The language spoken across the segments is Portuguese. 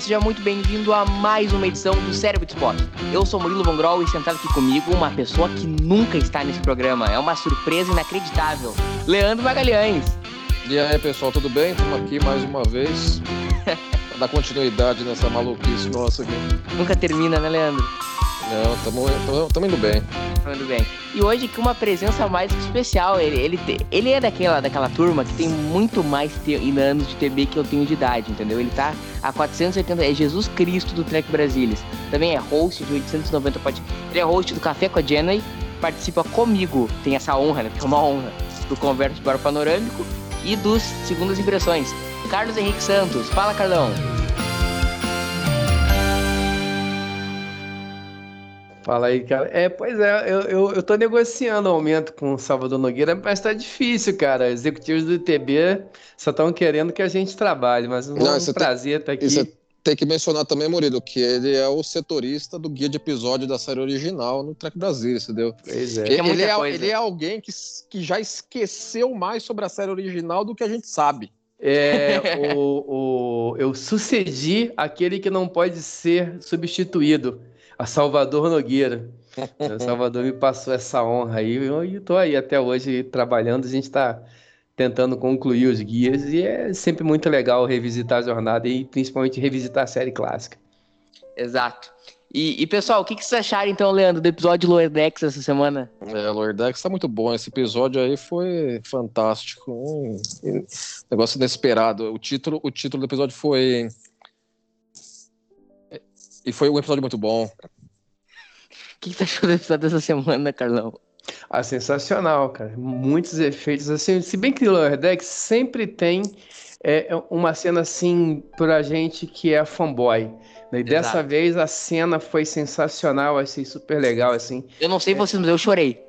Seja muito bem-vindo a mais uma edição do Cérebro de Esporte. Eu sou Murilo Von Grol e sentado aqui comigo uma pessoa que nunca está nesse programa. É uma surpresa inacreditável. Leandro Magalhães. E aí, pessoal, tudo bem? Estamos aqui mais uma vez para dar continuidade nessa maluquice nossa aqui. Nunca termina, né, Leandro? Não, estamos indo bem. Muito bem. E hoje com uma presença mais especial. Ele, ele, ele é daquela, daquela turma que tem muito mais anos de TB que eu tenho de idade, entendeu? Ele tá há 480, é Jesus Cristo do Trek Brasilis. Também é host do 890 Pod. Ele é host do Café com a Jenny, participa comigo, tem essa honra, né? Porque é uma honra, do Converso o Panorâmico e dos Segundas Impressões. Carlos Henrique Santos. Fala, Carlão. Fala aí, cara. É, pois é, eu, eu, eu tô negociando aumento com o Salvador Nogueira, mas tá difícil, cara. Executivos do ITB só estão querendo que a gente trabalhe, mas um Não, prazer estar aqui. E você tem que mencionar também, Murilo, que ele é o setorista do guia de episódio da série original no Trek Brasil, entendeu? Pois é. Muita ele, é, ele é alguém que, que já esqueceu mais sobre a série original do que a gente sabe. É, o, o, eu sucedi aquele que não pode ser substituído, a Salvador Nogueira. O Salvador me passou essa honra aí, eu estou aí até hoje trabalhando, a gente está tentando concluir os guias e é sempre muito legal revisitar a jornada e principalmente revisitar a série clássica. Exato. E, e, pessoal, o que, que vocês acharam então, Leandro, do episódio de Loerdex essa semana? É, Lordex tá muito bom. Esse episódio aí foi fantástico. Um negócio inesperado. O título, o título do episódio foi. E foi um episódio muito bom. O que, que você achou do episódio dessa semana, Carlão? Ah, sensacional, cara. Muitos efeitos assim. Se bem que o Lower Decks sempre tem é, uma cena assim pra gente que é fanboy. né? E dessa vez a cena foi sensacional, achei super legal assim. Eu não sei vocês, mas eu chorei.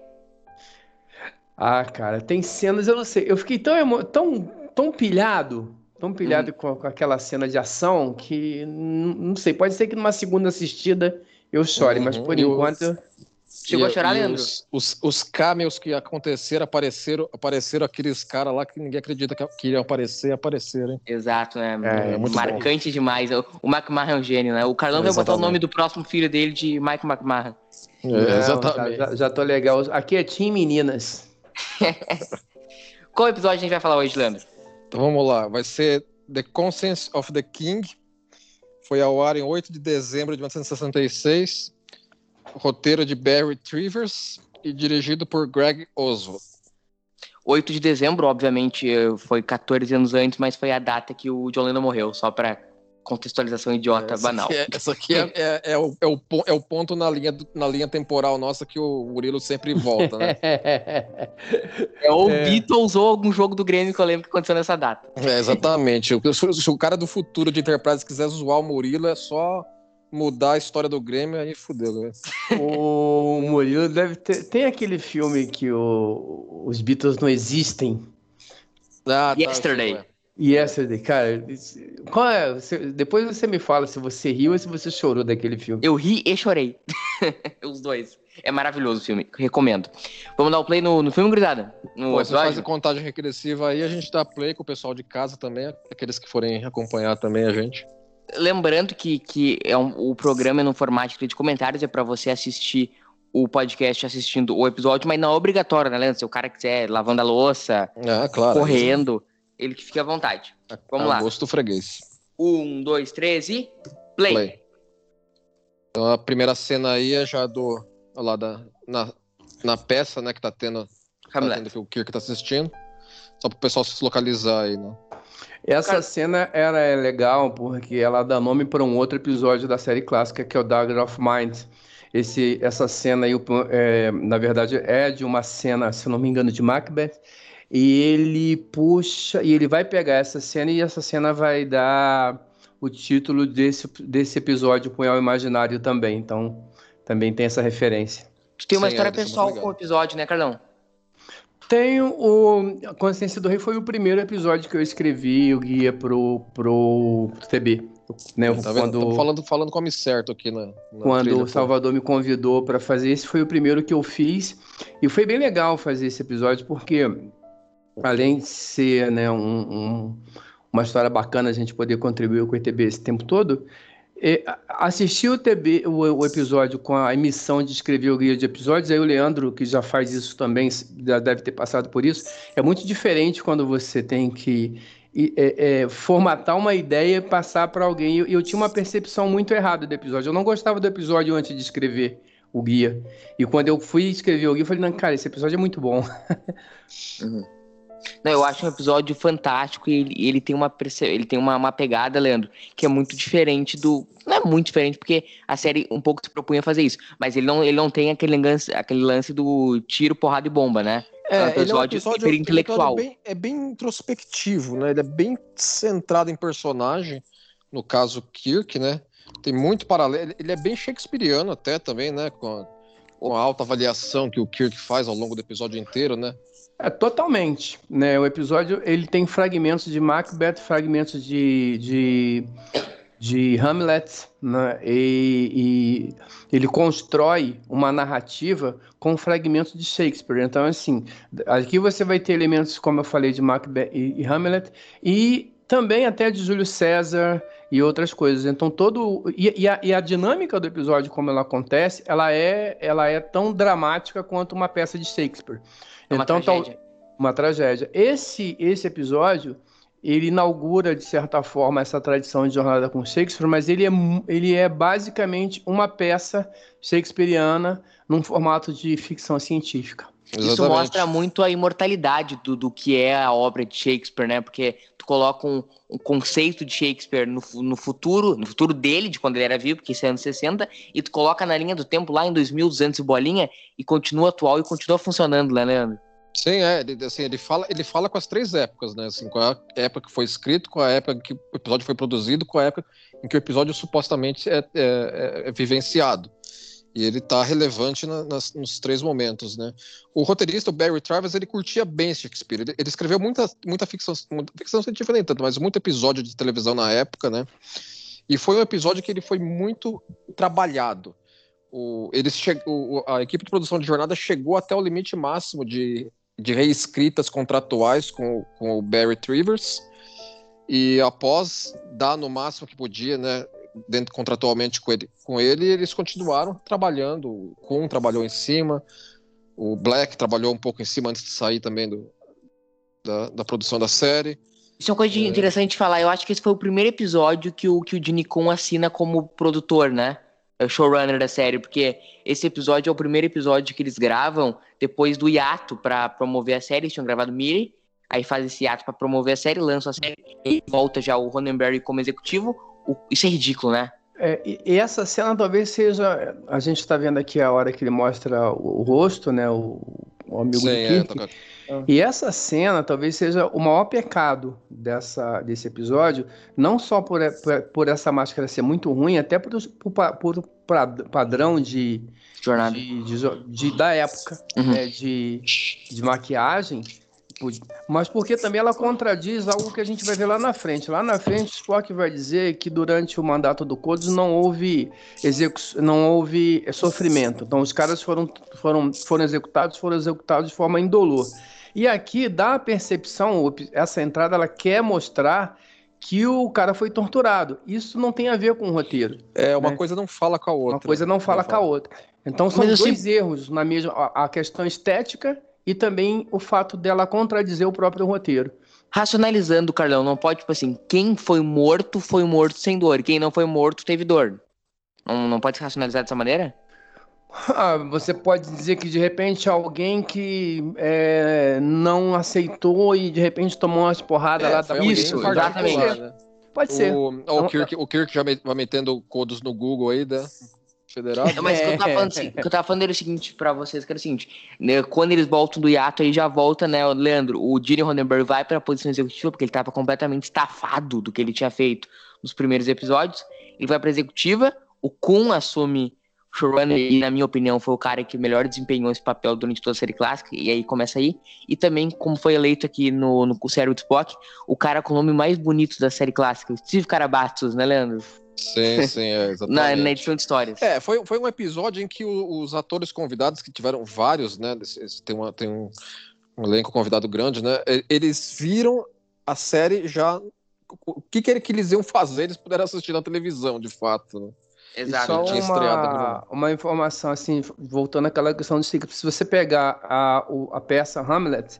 Ah, cara, tem cenas, eu não sei. Eu fiquei tão emo... tão tão pilhado, tão pilhado com, com aquela cena de ação que não sei, pode ser que numa segunda assistida eu chore, mas Uhum. por E enquanto Chegou E- a chorar, Leandro? Os, os, os cameos que aconteceram, apareceram, apareceram aqueles caras lá que ninguém acredita que, que iriam aparecer, apareceram, hein? Exato, né? É, muito Marcante demais. O, o McMahon é um gênio, né? O Carlão vai botar o nome do próximo filho dele de Mike McMahon. É, exatamente. Já, já, já tô legal. Aqui é Team Meninas. Qual episódio a gente vai falar hoje, Leandro? Então vamos lá, vai ser The Conscience of the King. Foi ao ar em 8 de dezembro de 1966. Roteiro de Barry Trivers e dirigido por Greg Oswald. 8 de dezembro, obviamente, eh, foi 14 anos antes, mas foi a data que o John Lennon morreu, só pra contextualização idiota, essa banal. aqui, é, essa aqui é, é- é o, é o é o ponto na linha, do- na linha temporal nossa que o Murilo sempre volta, né? É ou É. Beatles ou algum jogo do Grêmio que eu lembro que aconteceu nessa data. É, exatamente. O- Se, se o cara do futuro de Enterprise quiser zoar o Murilo, é só mudar a história do Grêmio aí fudeu, né? o Murilo deve ter. Tem aquele filme que o- os Beatles não existem. Ah, Yesterday. Ué. Yesterday, cara. Qual é? Você- depois você me fala se você riu ou se você chorou daquele filme. Eu ri e chorei. Os dois. É maravilhoso o filme, recomendo. Vamos dar o play no, no filme, gurizada? No Pô, você faz episódio? a contagem regressiva aí, a gente dá play com o pessoal de casa também, aqueles que forem acompanhar também a gente. Lembrando que, que é um- o programa é no formato de comentários, é pra você assistir o podcast assistindo o episódio, mas não é obrigatório, né, Leandro? Se o cara quiser lavando a louça, Ah, claro. correndo, ele que fique à vontade. Vamos é lá. gosto freguês. Um, dois, três e play. Play. Então a primeira cena aí é já do. Olha lá, da, na, na peça, né, que tá tendo. Tá tendo que o Kirk tá assistindo. Só pro pessoal se localizar aí, né? Essa Cara- cena era é legal porque ela dá nome para um outro episódio da série clássica que é o Dagger of Mind. Esse, essa cena aí, o- é, na verdade, é de uma cena, se não me engano, de Macbeth. E ele puxa, e ele vai pegar essa cena e essa cena vai dar o título desse, desse episódio com o El Imaginário também. Então, também tem essa referência. Tu tem uma Sim, história pessoal com o episódio, né, Carlão? Tenho o. A Consciência do Rei foi o primeiro episódio que eu escrevi o guia pro, pro, pro TB. Né, tá quando, falando, falando como certo aqui na. na quando trilha, o Salvador pô. me convidou para fazer esse, foi o primeiro que eu fiz. E foi bem legal fazer esse episódio, porque além de ser né, um, um, uma história bacana a gente poder contribuir com o ETB esse tempo todo, é, assistir o, TB, o, o, episódio com a emissão de escrever o guia de episódios, aí o Leandro, que já faz isso também, já deve ter passado por isso, é muito diferente quando você tem que é, é, formatar uma ideia e passar para alguém. Eu, eu tinha uma percepção muito errada do episódio. Eu não gostava do episódio antes de escrever o guia. E quando eu fui escrever o guia, eu falei, não, cara, esse episódio é muito bom. Uhum. Não, eu acho um episódio fantástico e ele, ele tem, uma, ele tem uma, uma pegada, Leandro, que é muito diferente do. Não é muito diferente, porque a série um pouco se propunha fazer isso. Mas ele não, ele não tem aquele lance, aquele lance do tiro, porrada e bomba, né? É, é um episódio, é um episódio intelectual. Bem, é bem introspectivo, né? Ele é bem centrado em personagem, no caso Kirk, né? Tem muito paralelo. Ele é bem shakespeariano até também, né? Com a, com a alta avaliação que o Kirk faz ao longo do episódio inteiro, né? É, totalmente. Né? O episódio ele tem fragmentos de Macbeth, fragmentos de, de, de Hamlet, né? e, e, ele constrói uma narrativa com fragmentos de Shakespeare. Então, assim, aqui você vai ter elementos, como eu falei, de Macbeth e, e Hamlet, e também até de Júlio César e outras coisas. Então todo e, e, a, e, a, dinâmica do episódio como ela acontece, ela é ela é tão dramática quanto uma peça de Shakespeare. É uma então, tragédia. uma tragédia. Esse, esse episódio, ele inaugura, de certa forma, essa tradição de jornada com Shakespeare, mas ele é, ele é basicamente uma peça shakespeariana num formato de ficção científica. Exatamente. Isso mostra muito a imortalidade do, do que é a obra de Shakespeare, né? Porque tu coloca um, um conceito de Shakespeare no, no, futuro, no futuro dele, de quando ele era vivo, porque isso é anos 60, e tu coloca na linha do tempo lá em 2200 e bolinha, e continua atual e continua funcionando, né, Leandro? Sim, é, ele, assim, ele fala, ele fala com as três épocas, né? Assim, com a época que foi escrito, com a época que o episódio foi produzido, com a época em que o episódio supostamente é, é, é, é vivenciado. E ele tá relevante na, nas, nos três momentos, né? O roteirista, o Barry Travis, ele curtia bem Shakespeare. Ele, ele escreveu muita, muita ficção, muita ficção científica nem tanto, mas muito episódio de televisão na época, né? E foi um episódio que ele foi muito trabalhado. O, eles che, o, a equipe de produção de jornada chegou até o limite máximo de, de reescritas contratuais com, com o Barry Trivers. E após dar no máximo que podia, né? Dentro contratualmente com ele, com ele, eles continuaram trabalhando. O Kuhn trabalhou em cima, o Black trabalhou um pouco em cima antes de sair também do, da, da produção da série. Isso é uma coisa é. interessante de falar. Eu acho que esse foi o primeiro episódio que o, que o Gene Kuhn assina como produtor, né? É o showrunner da série, porque esse episódio é o primeiro episódio que eles gravam depois do hiato para promover a série. Eles tinham gravado Miri, aí faz esse hiato para promover a série, lança a série e volta já o Ronenberry como executivo isso é ridículo, né? É, e essa cena talvez seja. A gente está vendo aqui a hora que ele mostra o, o rosto, né? O, o amigo Sim, do é, Kirk. É, E essa cena talvez seja o maior pecado dessa, desse episódio, não só por, por, por essa máscara ser muito ruim, até por, por, por padrão de, jornada de, de, de, da época uhum. né, de, de maquiagem mas porque também ela contradiz algo que a gente vai ver lá na frente. Lá na frente, Spock vai dizer que durante o mandato do Codes não houve execução, não houve sofrimento. Então os caras foram, foram, foram executados, foram executados de forma indolor. E aqui dá a percepção, essa entrada ela quer mostrar que o cara foi torturado. Isso não tem a ver com o roteiro. É, uma né? coisa não fala com a outra. Uma coisa não fala com a outra. Então são Mas dois assim... erros na mesma a questão estética e também o fato dela contradizer o próprio roteiro. Racionalizando, Carlão, não pode, tipo assim, quem foi morto foi morto sem dor, quem não foi morto teve dor. Não, não pode se racionalizar dessa maneira? Ah, você pode dizer que de repente alguém que é, não aceitou e de repente tomou umas porradas é, lá da Isso, exatamente. Pode ser. O, o, Kirk, o Kirk já vai metendo codos no Google aí, né? Federado? É, mas o que eu tava falando, assim, eu tava falando era o seguinte pra vocês, que era o seguinte, né, quando eles voltam do hiato, aí já volta, né, o Leandro, o Gene Roddenberry vai pra posição executiva, porque ele tava completamente estafado do que ele tinha feito nos primeiros episódios, ele vai pra executiva, o Kun assume showrunner, e na minha opinião foi o cara que melhor desempenhou esse papel durante toda a série clássica, e aí começa aí, e também, como foi eleito aqui no, no série Spock, o cara com o nome mais bonito da série clássica, Steve Carabatos, né, Leandro? Sim, sim, é, exatamente. Na, na edição de histórias. É, foi, foi um episódio em que o- os atores convidados, que tiveram vários, né? Tem, uma, tem um, um elenco convidado grande, né? Eles viram a série já. O que, que que eles iam fazer, eles puderam assistir na televisão, de fato. Né? E Exato. só tinha estreado uma, uma informação, assim, voltando àquela questão do ciclo, se você pegar a, o- a peça Hamlet,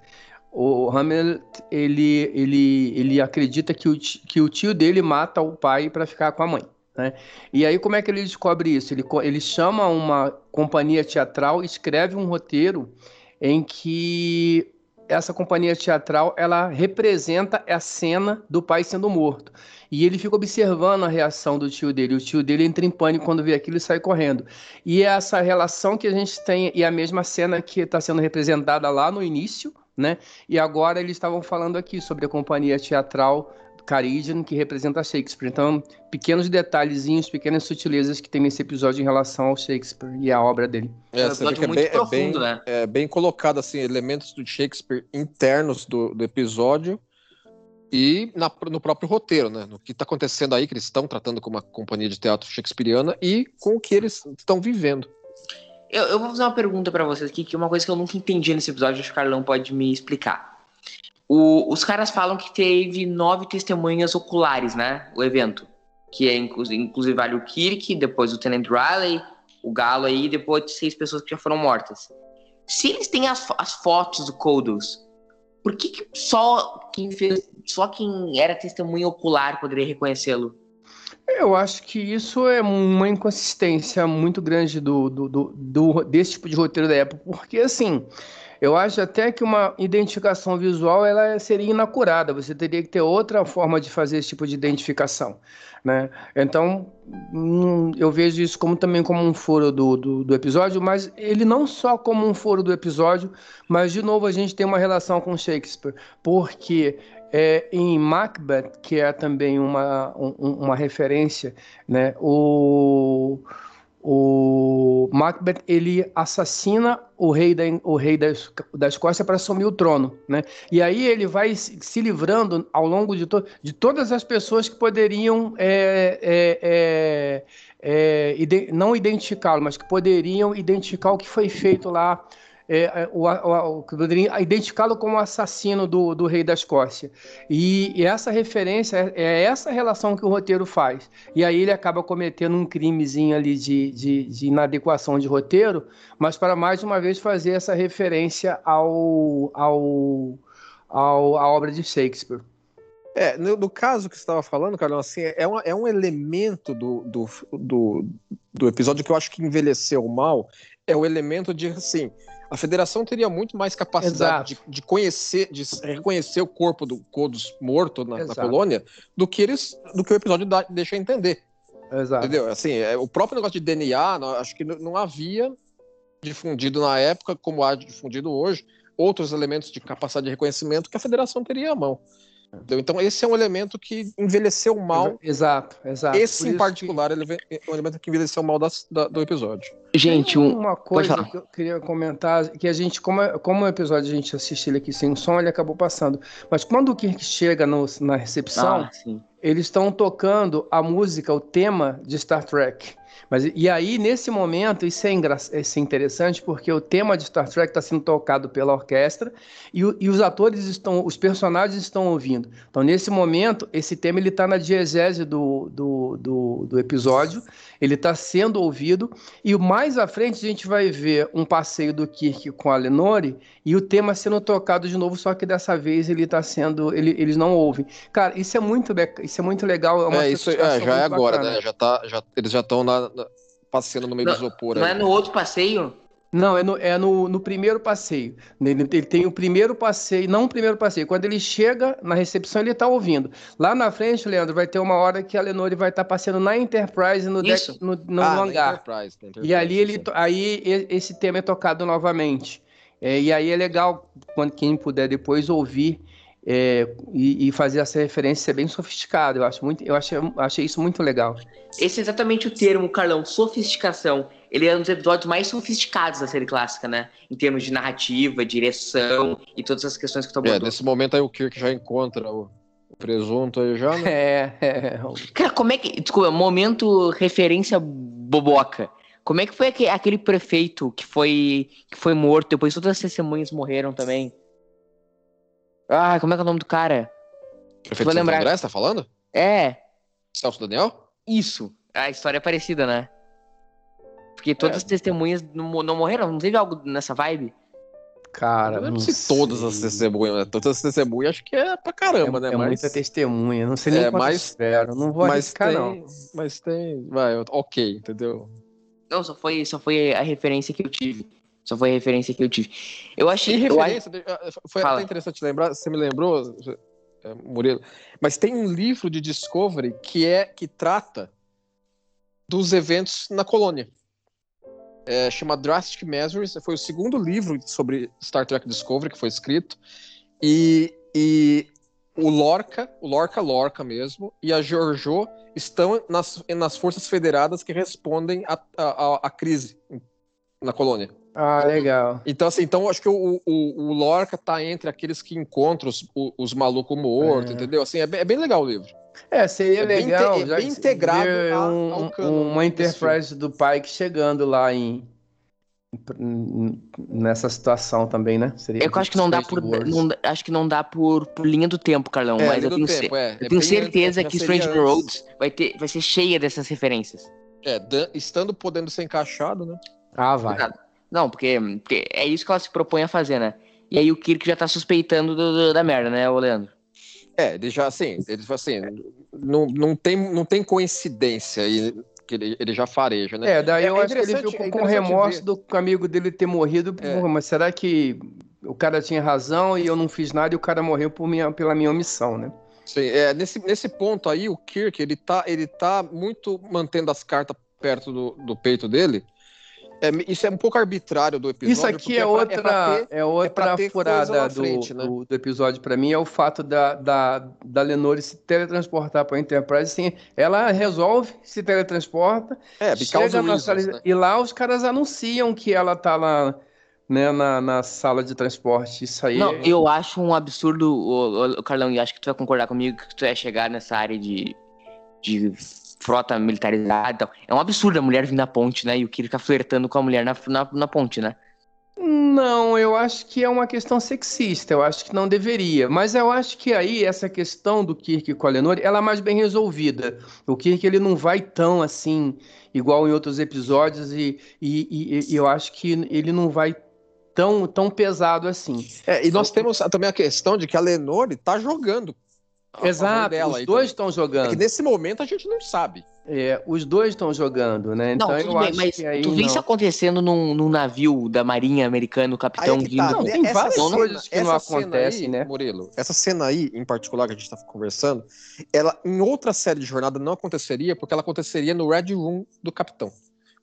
o Hamlet, ele, ele, ele acredita que o, que o tio dele mata o pai para ficar com a mãe, né? E aí como é que ele descobre isso? Ele, ele chama uma companhia teatral, escreve um roteiro em que essa companhia teatral, ela representa a cena do pai sendo morto. E ele fica observando a reação do tio dele. O tio dele entra em pânico quando vê aquilo e sai correndo. E é essa relação que a gente tem, e a mesma cena que está sendo representada lá no início, né? E agora eles estavam falando aqui sobre a companhia teatral Caridian, que representa Shakespeare. Então, pequenos detalhezinhos, pequenas sutilezas que tem nesse episódio em relação ao Shakespeare e à obra dele. É, É um é muito bem, é profundo, bem, né? é bem colocado, assim, elementos do Shakespeare internos do, do episódio e na- no próprio roteiro, né? No que está acontecendo aí, que eles estão tratando como uma companhia de teatro shakespeariana e com o que eles estão vivendo. Eu, eu vou fazer uma pergunta pra vocês aqui, que é uma coisa que eu nunca entendi nesse episódio, acho que o Carlão pode me explicar. O- os caras falam que teve nove testemunhas oculares, né? O evento. Que é, inclu- inclusive, vale o Kirk, depois o Tenant Riley, o Galo aí, e depois de seis pessoas que já foram mortas. Se eles têm as, as fotos do Kodos, por que, que só quem fez. Só quem era testemunha ocular poderia reconhecê-lo? Eu acho que isso é uma inconsistência muito grande do, do, do- do- desse tipo de roteiro da época, porque assim, eu acho até que uma identificação visual ela seria inacurada, você teria que ter outra forma de fazer esse tipo de identificação, né? Então, hum, eu vejo isso como também como um foro do, do, do episódio, mas ele não só como um foro do episódio, mas de novo a gente tem uma relação com Shakespeare, porque é, em Macbeth, que é também uma, um- um- uma referência, né? O, o Macbeth ele assassina o rei da, o rei da, da Escócia para assumir o trono, né? E aí ele vai se, se livrando ao longo de, to, de todas as pessoas que poderiam é, é, é, é, ide- não identificá-lo, mas que poderiam identificar o que foi feito lá é, é, o, o, o, identificá-lo como assassino do, do rei da Escócia. E, e essa referência é, é essa relação que o roteiro faz. E aí ele acaba cometendo um crimezinho ali de, de, de inadequação de roteiro, mas para mais uma vez fazer essa referência ao, ao, ao, à obra de Shakespeare. É, no, no caso que você estava falando, Carlão, assim, é, uma- é um elemento do, do, do, do episódio que eu acho que envelheceu mal, é o elemento de, assim, a federação teria muito mais capacidade de, de conhecer, de reconhecer o corpo do Kodos morto na, na colônia, do que eles, do que o episódio dá- deixa entender. Exato. Entendeu? Assim, é, o próprio negócio de DNA, não- acho que não havia difundido na época, como há difundido hoje, outros elementos de capacidade de reconhecimento que a federação teria à mão. Entendeu? Então, esse é um elemento que envelheceu mal. Exato, exato. Esse em particular ele ve- é um elemento que envelheceu mal das- da- do episódio. Gente, um. uma coisa que eu queria comentar, que a gente, como, como o episódio a gente assiste ele aqui sem som, ele acabou passando. Mas quando o Kirk chega no- na recepção, Ah, sim. Eles estão tocando a música, o tema de Star Trek. Mas, e aí, nesse momento, isso é, isso é interessante, porque o tema de Star Trek está sendo tocado pela orquestra e, o- e os atores estão, os personagens estão ouvindo. Então, nesse momento, esse tema ele está na diegese do, do, do, do episódio, ele está sendo ouvido, e mais à frente a gente vai ver um passeio do Kirk com a Lenore e o tema sendo tocado de novo, só que dessa vez ele está sendo. Ele, eles não ouvem. Cara, isso é muito, isso é muito legal. É, uma É, isso é, sofisticação já é agora, bacana. né? Já tá, já, eles já estão na- passeando no meio Não, do isopor Não aí. é no outro passeio? Não, é no, é no, no primeiro passeio. Ele, ele tem o primeiro passeio, não o primeiro passeio. Quando ele chega na recepção, ele está ouvindo. Lá na frente, Leandro, vai ter uma hora que a Lenore vai estar tá passeando na Enterprise no, deck, no, no Ah, na hangar. Enterprise, na Enterprise, E ali ele, sim. aí esse tema é tocado novamente. É, e aí é legal quando quem puder depois ouvir é, e, e fazer essa referência ser bem sofisticado. Eu acho muito, eu achei, achei isso muito legal. Esse é exatamente o termo, Carlão, sofisticação. Ele é um dos episódios mais sofisticados da série clássica, né? Em termos de narrativa, direção e todas as questões que tu É, abordou. nesse momento aí o Kirk já encontra o, o presunto aí já, né? É, é, Cara, como é que. Desculpa, momento referência boboca. Como é que foi aque- aquele prefeito que foi, que foi morto, depois todas as testemunhas morreram também? Ah, como é que é o nome do cara? Prefeito vou Santo lembrar. André, você tá falando? É, Celso Daniel? isso. A história é parecida, né? Porque todas É. as testemunhas não, não morreram? Não teve algo nessa vibe? cara. eu não não sei se todas as sei. testemunhas, né? Todas as testemunhas acho que é pra caramba, é, né? é mas, muita testemunha, não sei nem É, quanto mas- espero, não vou mas arriscar tem, não. mas tem, vai, ok, entendeu? Não, só foi, só foi a referência que eu tive. Só foi a referência que eu tive. Eu achei. eu referência, ah, foi Fala. até interessante lembrar, você me lembrou, é, Murilo, mas tem um livro de Discovery que é que trata dos eventos na colônia. É, chama Drastic Measures, foi o segundo livro sobre Star Trek Discovery que foi escrito, e, e o Lorca, o Lorca Lorca mesmo, e a Giorgio estão nas, nas forças federadas que respondem à crise na colônia. Ah, legal. Então, assim, então acho que o, o, o Lorca tá entre aqueles que encontram os, os malucos mortos, É. entendeu? Assim, é bem, é bem legal o livro. É, seria É bem legal. é já bem que integrado ver a- um- ao cano uma Enterprise do Pike chegando lá em em- nessa situação também, né? Seria É que eu acho que não dá por. Não acho que não dá por, por linha do tempo, Carlão. É, mas eu tenho, tempo, é. eu É tenho bem certeza que Strange. Roads vai, ter, vai ser cheia dessas referências. É, estando podendo ser encaixado, né? Ah, vai. Não, porque, porque é isso que ela se propõe a fazer, né? E aí o Kirk já tá suspeitando do- do- da merda, né, ô Leandro? É, ele já, assim, ele assim, não, não, tem, não tem coincidência aí que ele, ele já fareja, né? É, daí É- eu é acho que ele ficou é com remorso ver. do amigo dele ter morrido. É. Porra, mas será que o cara tinha razão e eu não fiz nada e o cara morreu por minha, pela minha omissão, né? Sim, é, nesse, nesse ponto aí, o Kirk, ele tá, ele tá muito mantendo as cartas perto do, do peito dele. É, isso é um pouco arbitrário do episódio. Isso aqui porque é pra- outra, pra ter- é outra ter coisa furada do, frente, né? do, do episódio pra mim, é o fato da, da, da Lenore se teletransportar pra Enterprise. Assim, ela resolve, se teletransporta, É, chega na reasons, sala, né? e lá os caras anunciam que ela tá lá né, na, na sala de transporte. Isso aí Não, é- eu acho um absurdo, ô, ô, Carlão, e acho que tu vai concordar comigo que tu é chegar nessa área de, de frota militarizada e tal. É um absurdo a mulher vir na ponte, né? E o Kirk ficar flertando com a mulher na, na, na ponte, né? Não, eu acho que é uma questão sexista, eu acho que não deveria. Mas eu acho que aí essa questão do Kirk com a Lenore, ela é mais bem resolvida. O Kirk ele não vai tão assim, igual em outros episódios, e, e, e- e eu acho que ele não vai tão, tão pesado assim. É, e nós temos também a questão de que a Lenore tá jogando. Exato, dela os aí dois estão É que jogando. nesse momento a gente não sabe. É, os dois estão jogando, né? Então não, eu tudo bem, acho mas que aí tu vê não. isso acontecendo num, num navio da Marinha Americana, o capitão Aí é que de. tá, Não, né? tem várias cena- coisas que não acontecem, aí, né? Murilo, essa cena aí, em particular, que a gente tá conversando, ela em outra série de jornada não aconteceria, porque ela aconteceria no Red Room do Capitão.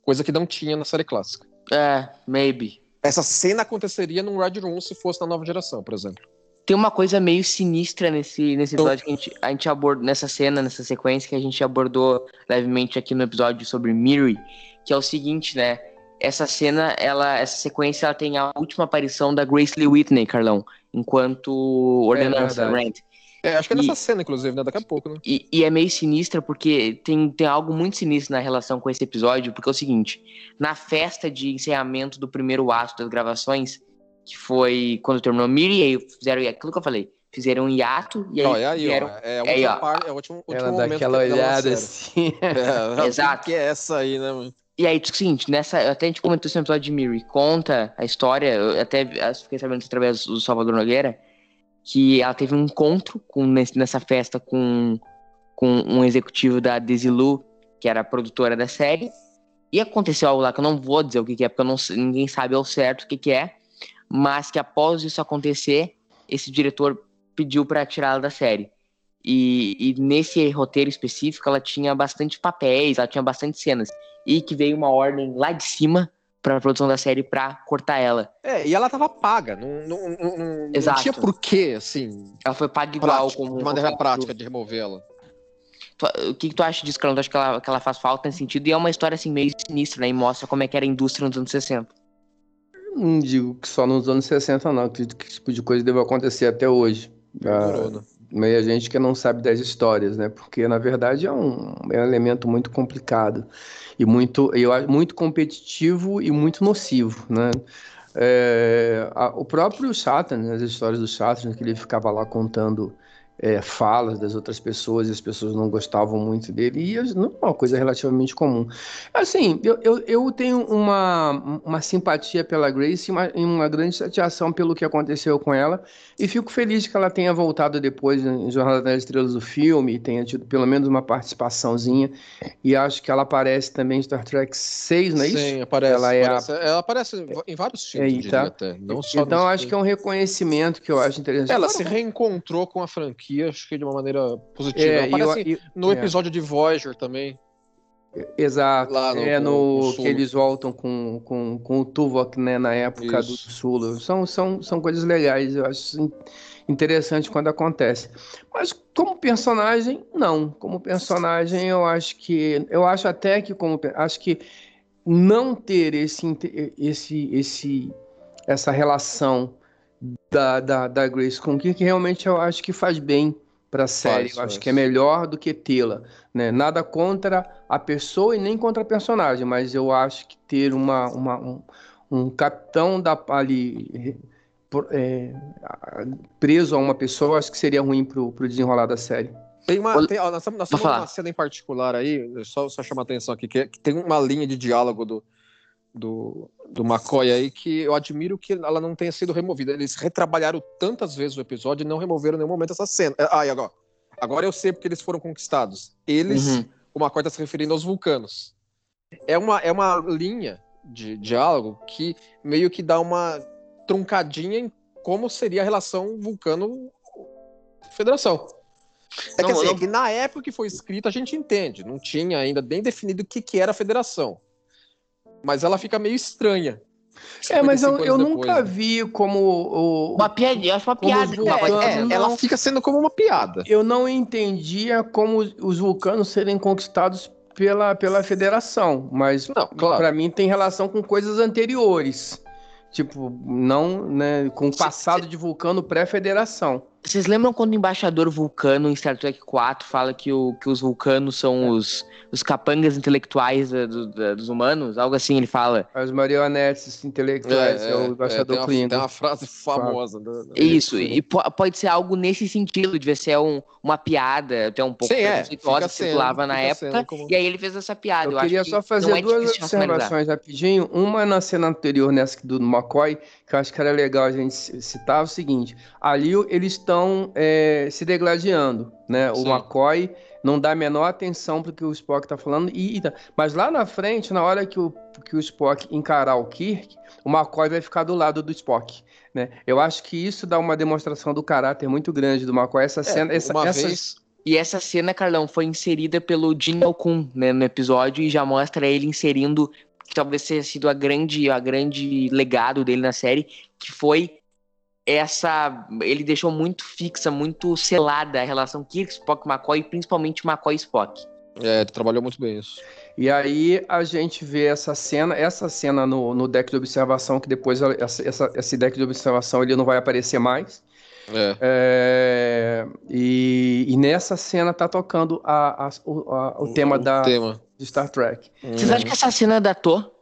Coisa que não tinha na série clássica. É, maybe. Essa cena aconteceria num Red Room se fosse na nova geração, por exemplo. Tem uma coisa meio sinistra nesse, nesse episódio que a gente, a gente abordou, nessa cena, nessa sequência que a gente abordou levemente aqui no episódio sobre Miri, que é o seguinte, né? Essa cena, ela, essa sequência, ela tem a última aparição da Grace Lee Whitney, Carlão, enquanto ordenança, verdade. Rand. É, acho que é E- nessa cena, inclusive, né? Daqui a pouco, né? E, e é meio sinistra porque tem, tem algo muito sinistro na relação com esse episódio, porque é o seguinte: na festa de encerramento do primeiro ato das gravações, que foi quando terminou Miri, aí fizeram aquilo que eu falei, fizeram um hiato e aí, Ó, é aí, vieram- ó. É a aí, última ó. parte, é o último, último Ela momento aquela olhada assim. É, Exato. Que é essa aí, né, mano? E aí, tipo, o seguinte, nessa, até a gente comentou isso no episódio de Miri, conta a história, eu até eu fiquei sabendo através do Salvador Nogueira, que ela teve um encontro com, nessa festa com, com um executivo da Desilu, que era a produtora da série, E aconteceu algo lá que eu não vou dizer o que, que é, porque não, ninguém sabe ao certo o que, que é, mas que após isso acontecer, esse diretor pediu para tirá-la da série. E, e, nesse roteiro específico, ela tinha bastante papéis, ela tinha bastante cenas. E que veio uma ordem lá de cima para a produção da série para cortar ela. É, e ela tava paga, não, não, não, Exato. não tinha porquê, assim. Ela foi paga igual, prática, como. De maneira prática de remover ela. O que, que tu acha disso, Carlão? Tu acha que ela, que ela faz falta nesse sentido? E é uma história assim meio sinistra, né? E mostra como é que era a indústria nos anos 60. Não digo que só nos anos 60, não. Acredito que esse tipo de coisa deve acontecer até hoje. Ah, meia gente que não sabe das histórias, né? Porque, na verdade, é um, é um elemento muito complicado e muito, eu, muito competitivo e muito nocivo, né? É, a, o próprio Satan, as histórias do Satan, que ele ficava lá contando é, falas das outras pessoas e as pessoas não gostavam muito dele, e não é uma coisa relativamente comum. Assim, eu, eu, eu tenho uma, uma simpatia pela Grace e uma, uma, grande satisfação pelo que aconteceu com ela, e fico feliz que ela tenha voltado depois em Jornada das Estrelas do filme, e tenha tido pelo menos uma participaçãozinha, e acho que ela aparece também em Star Trek 6, não é isso? Sim, aparece. Ela, é aparece, a... ela aparece em vários filmes, é, tá? até. Não só então, acho que é um reconhecimento que eu acho interessante. Ela se reencontrou com a franquia franquia, acho que de uma maneira positiva. É, Aparece eu, no é. episódio é. de Voyager também. Exato. No, é no, no que eles voltam com, com, com o Tuvok, né, na época Isso. do Sul. São, são, são coisas legais, eu acho interessante quando acontece. Mas como personagem, não. Como personagem, eu acho que eu acho até que como acho que não ter esse esse esse essa relação da, da, da Grace com que realmente eu acho que faz bem para a série. Faz, eu acho que é melhor do que tê-la. Né? Nada contra a pessoa e nem contra a personagem, mas eu acho que ter uma, uma um, um capitão da, ali é, preso a uma pessoa, acho que seria ruim pro, pro desenrolar da série. Tem uma, tem, ó, nós temos, nós temos uma cena em particular aí, só, só chamar a atenção aqui, que, é, que tem uma linha de diálogo do, do, do McCoy aí que eu admiro que ela não tenha sido removida. Eles retrabalharam tantas vezes o episódio e não removeram em nenhum momento essa cena. Ah, e agora? Agora eu sei porque eles foram conquistados. Eles, uhum. o McCoy está se referindo aos vulcanos. É uma, é uma linha de diálogo que meio que dá uma truncadinha em como seria a relação vulcano-federação. É não, que, assim, não... é que na época que foi escrito a gente entende, não tinha ainda bem definido o que, que era a federação mas ela fica meio estranha. É, mas eu, eu nunca vi como o, uma piada, eu acho uma piada. Vulcanos, é, é, ela fica sendo como uma piada. Eu não entendia como os vulcanos serem conquistados pela, pela federação, mas não, claro. para mim tem relação com coisas anteriores. Tipo, não, né, com o passado de Vulcano pré-federação. Vocês lembram quando o embaixador Vulcano em Star Trek 4 fala que, o, que os vulcanos são os, os capangas intelectuais da, do, da, dos humanos? Algo assim ele fala. As marionetes intelectuais, é, é o embaixador é, tem Clinton. Tem uma frase famosa. Do, do Isso, e pode ser algo nesse sentido, devia ser um, uma piada, até um pouco Sim, é, que circulava na época, como... e aí ele fez essa piada. Eu, Eu queria só fazer é duas observações rapidinho. Uma na cena anterior, nessa do McCoy, que eu acho que era legal a gente citar, é o seguinte, ali eles estão é, se degladiando, né? Sim. O McCoy não dá a menor atenção para o que o Spock está falando, e, mas lá na frente, na hora que o, que o Spock encarar o Kirk, o McCoy vai ficar do lado do Spock. Né? Eu acho que isso dá uma demonstração do caráter muito grande do McCoy. Essa é, cena. Essa, uma essa... vez. E essa cena, Carlão, foi inserida pelo Jim Alcun né, no episódio e já mostra ele inserindo que talvez tenha sido a grande, a grande legado dele na série, que foi essa ele deixou muito fixa, muito selada a relação Kirk, Spock, McCoy, principalmente McCoy e Spock. É, trabalhou muito bem isso. E aí a gente vê essa cena, essa cena no, no deck de observação, que depois essa, essa, esse deck de observação ele não vai aparecer mais. É. É, e, e, nessa cena tá tocando a, a, o, a, o, tema da tema. De Star Trek. Vocês acham que essa cena datou?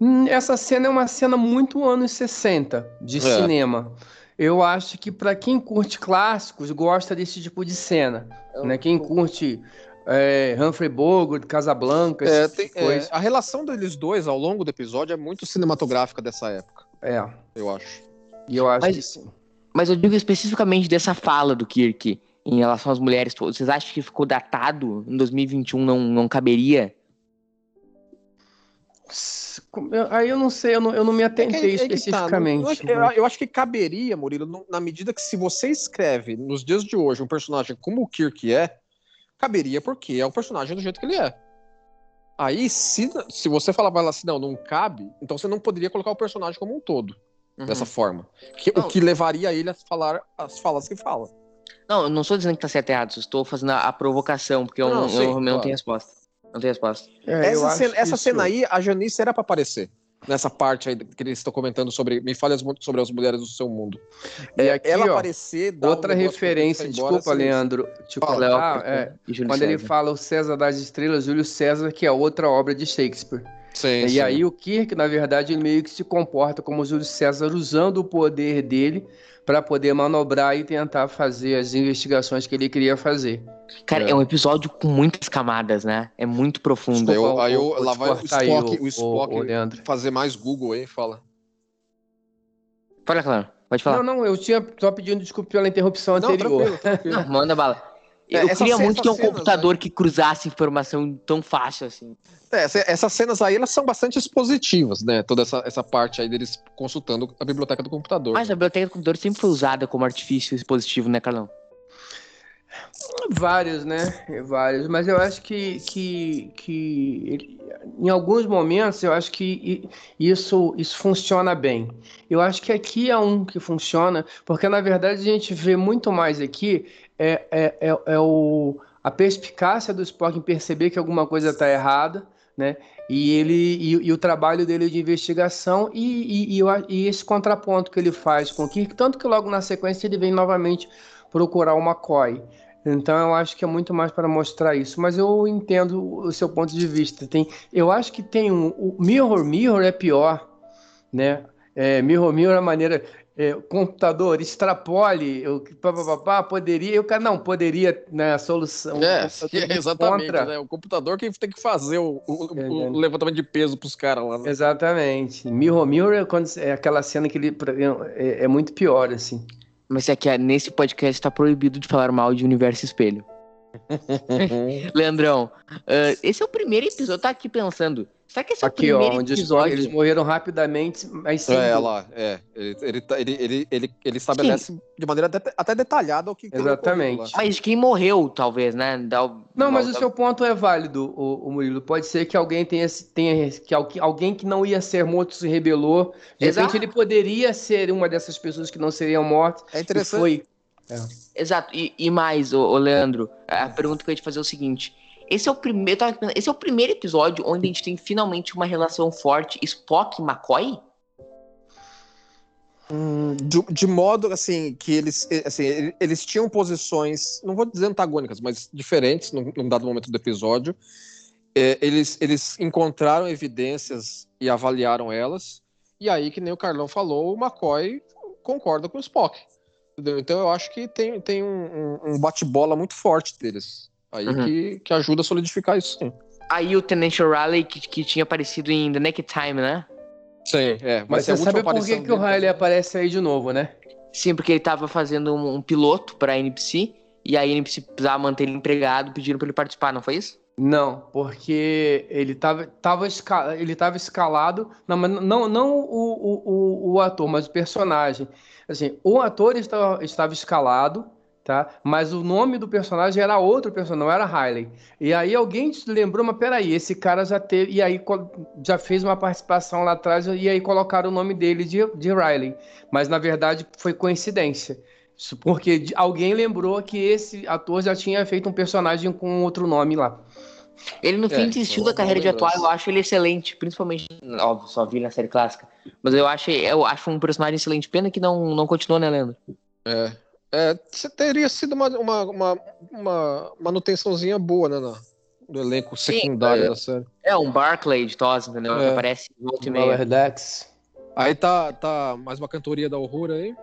Hum, essa cena é uma cena muito anos 60 de é. cinema. Eu acho que para quem curte clássicos, gosta desse tipo de cena. É né? Quem curte é, Humphrey Bogart, Casablanca, é, tem, tipo é, a relação deles dois ao longo do episódio é muito cinematográfica dessa época. É. Eu acho. E eu acho mas, que sim. Mas eu digo especificamente dessa fala do Kirk em relação às mulheres. Vocês acham que ficou datado? Em 2021 não, não caberia Aí eu não sei, eu não, eu não me atentei É que- é que tá, especificamente. não- eu, eu acho que caberia, Murilo, na medida que se você escreve nos dias de hoje um personagem como o Kirk é, caberia porque é o personagem do jeito que ele é. Aí, se, se você falar pra ela assim, não, não cabe, então você não poderia colocar o personagem como um todo, Uhum. dessa forma. Que-. O que levaria ele a falar as falas que fala. Não, eu não estou dizendo que tá certo e errado, estou fazendo a, a provocação, porque eu Não, eu realmente não claro. tenho resposta. Não tenho resposta. É, essa cena, essa isso- cena aí, a Janice era pra aparecer. Nessa parte aí que eles estão comentando sobre. Me fale as, mu- sobre as mulheres do seu mundo. E É, aqui, ela ó, aparecer. um Outra pra referência, ele embora, desculpa, assim, Leandro, Fala. Léo, cortar, é, Júlio quando ele César. fala o César das Estrelas, Júlio César, que é outra obra de Shakespeare. Sim, E sim. aí o Kirk, na verdade, ele meio que se comporta como o Júlio César, usando o poder dele para poder manobrar e tentar fazer as investigações que ele queria fazer. Cara, É. é. um episódio com muitas camadas, né? É muito profundo. Eu- Desculpa, aí eu- vou- vou lá te vai o Spock- o- o Spock- o Leandro. Fazer mais Google aí, fala. Fala, claro. Pode falar. Não, não, eu tinha só pedindo desculpa pela interrupção Não, anterior. tranquilo, tranquilo. Não, manda bala. É, Eu queria muito ter um cenas, computador que cruzasse informação tão fácil assim. É, essa- essas cenas aí, elas são bastante expositivas, né? Toda essa, essa parte aí deles consultando a biblioteca do computador. Mas a biblioteca do computador sempre foi usada como artifício expositivo, né, Carlão? Vários, né? Vários. Mas eu acho que, que, que em alguns momentos eu acho que isso, isso funciona bem. Eu acho que aqui é um que funciona, porque na verdade a gente vê muito mais aqui é, é, é, é o, a perspicácia do Spock em perceber que alguma coisa está errada, né? E ele e, e o trabalho dele de investigação e, e, e esse contraponto que ele faz com o Kirk, tanto que logo na sequência ele vem novamente procurar o McCoy. Então eu acho que é muito mais para mostrar isso, mas eu entendo o seu ponto de vista. Tem, eu acho que tem um, o Mirror Mirror é pior, né? É, Mirror Mirror é a maneira é, computador extrapole, eu, pá, poderia, eu cara não poderia, né? A solução. É, o computador exatamente, contra. né? O computador que tem que fazer o, o- o É, né? levantamento de peso pros caras lá. né? Exatamente. Mirror Mirror é, quando, é aquela cena que ele é, é muito pior assim. Mas é que nesse podcast tá proibido de falar mal de Universo Espelho. Leandrão, ah, esse é o primeiro episódio. Eu tava aqui pensando. Será que esse é o Aqui, ó, primeiro onde os- episódio? eles morreram rapidamente, mas sem É, lá, é. Ele, ele, tá- ele, ele, ele, ele estabelece de maneira até, até detalhada o que Exatamente. ocorrido lá. Mas de quem morreu, talvez, né? O- Não, mas dá- o seu ponto é válido, o, Murilo. Pode ser que alguém tenha, tenha que alguém, que não ia ser morto se rebelou. De Exato. repente ele poderia ser uma dessas pessoas que não seriam mortas. É E interessante. foi. Exato. E, e mais, ô, Leandro, a pergunta que eu ia te fazer é o seguinte. Esse é o primeiro. Esse é o primeiro episódio onde a gente tem finalmente uma relação forte Spock e McCoy? Hum, de, de modo assim que eles assim, ele- eles tinham posições não vou dizer antagônicas mas diferentes num, num dado momento do episódio Eh, eles eles encontraram evidências e avaliaram elas e aí que nem o Carlão falou o McCoy concorda com o Spock entendeu? então eu acho que tem, tem um- um bate-bola muito forte deles aí Uhum. que, que ajuda a solidificar isso sim Aí o Tenente O'Reilly, que, que tinha aparecido em The Naked Time, né? sim é Mas é a você sabe por que, que o. Riley aparece aí de novo, né? Sim, porque ele tava fazendo um, um piloto pra NPC. E aí a NPC precisava manter ele empregado, pediram pra ele participar, não foi isso? Não, porque ele estava tava esca- ele tava escalado. Não, mas não, não o, o, o, o ator, mas o personagem. Assim, o ator estava, estava escalado, tá? Mas o nome do personagem era outro personagem, não era Riley. E aí alguém te lembrou, mas peraí, esse cara já teve. E aí já fez uma participação lá atrás, e aí colocaram o nome dele de, de Riley. Mas na verdade foi coincidência. Isso Porque alguém lembrou que esse ator já tinha feito um personagem com outro nome lá. Ele, no É, fim, desistiu boa- da carreira de atuar, eu acho ele excelente, principalmente, óbvio, só vi na série clássica. Mas eu acho, eu acho um personagem excelente. Pena que não, não continuou, né, Leandro? É, é, você teria sido uma, uma, uma, uma manutençãozinha boa, né, na- no elenco secundário é. da série. É um Barclay de Toss, entendeu? É. aparece volta e meia. Decks. Aí tá, tá mais uma cantoria da horror aí.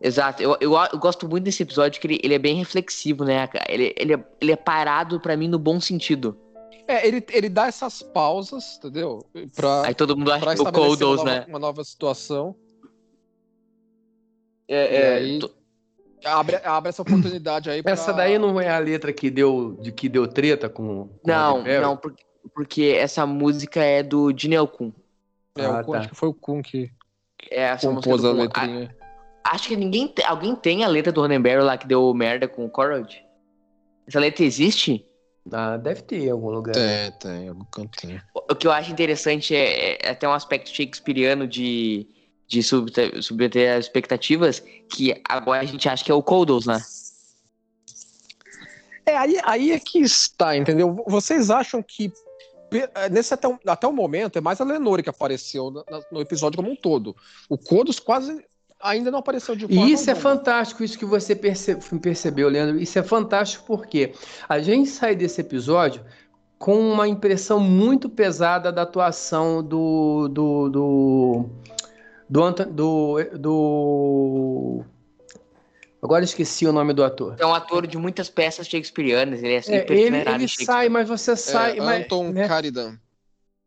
Exato, eu, eu, eu gosto muito desse episódio que ele, ele é bem reflexivo, né? cara? Ele, ele, é, ele é parado pra mim no bom sentido. É, ele, ele dá essas pausas, entendeu? Pra, Aí todo mundo acha que o Kodos, uma, nova, né? uma nova situação. É, é, aí- to- Abre, abre essa oportunidade aí pra... Essa daí não é a letra que deu, de que deu treta com, com Não, não, porque, porque essa música é do Jinel Kun. É, Ah, o Kun, tá. acho que foi o Kun que É compôs do a letrinha. A- acho que ninguém te- alguém tem a letra do Ronenberry lá que deu merda com o Corrod. Essa letra existe? Ah, deve ter em algum lugar. Tem, tem, algum cantinho. O que eu acho interessante é, é até um aspecto shakespeariano de, de subter, as expectativas, que agora a gente acha que é o Kodos, né? É, aí, aí é que está, entendeu? Vocês acham que é, nesse até, o- até o momento é mais a Lenore que apareceu na- no episódio como um todo. O Kodos quase ainda não apareceu de forma E isso é alguma. fantástico, isso que você perce- percebeu, Leandro. Isso é fantástico porque a gente sai desse episódio com uma impressão muito pesada da atuação do. do. do. Do, Anto- do, do- Agora esqueci o nome do ator. É um ator de muitas peças shakespearianas, ele é É, ele ele sai, mas você É, sai. mas, Anton né? Caridan.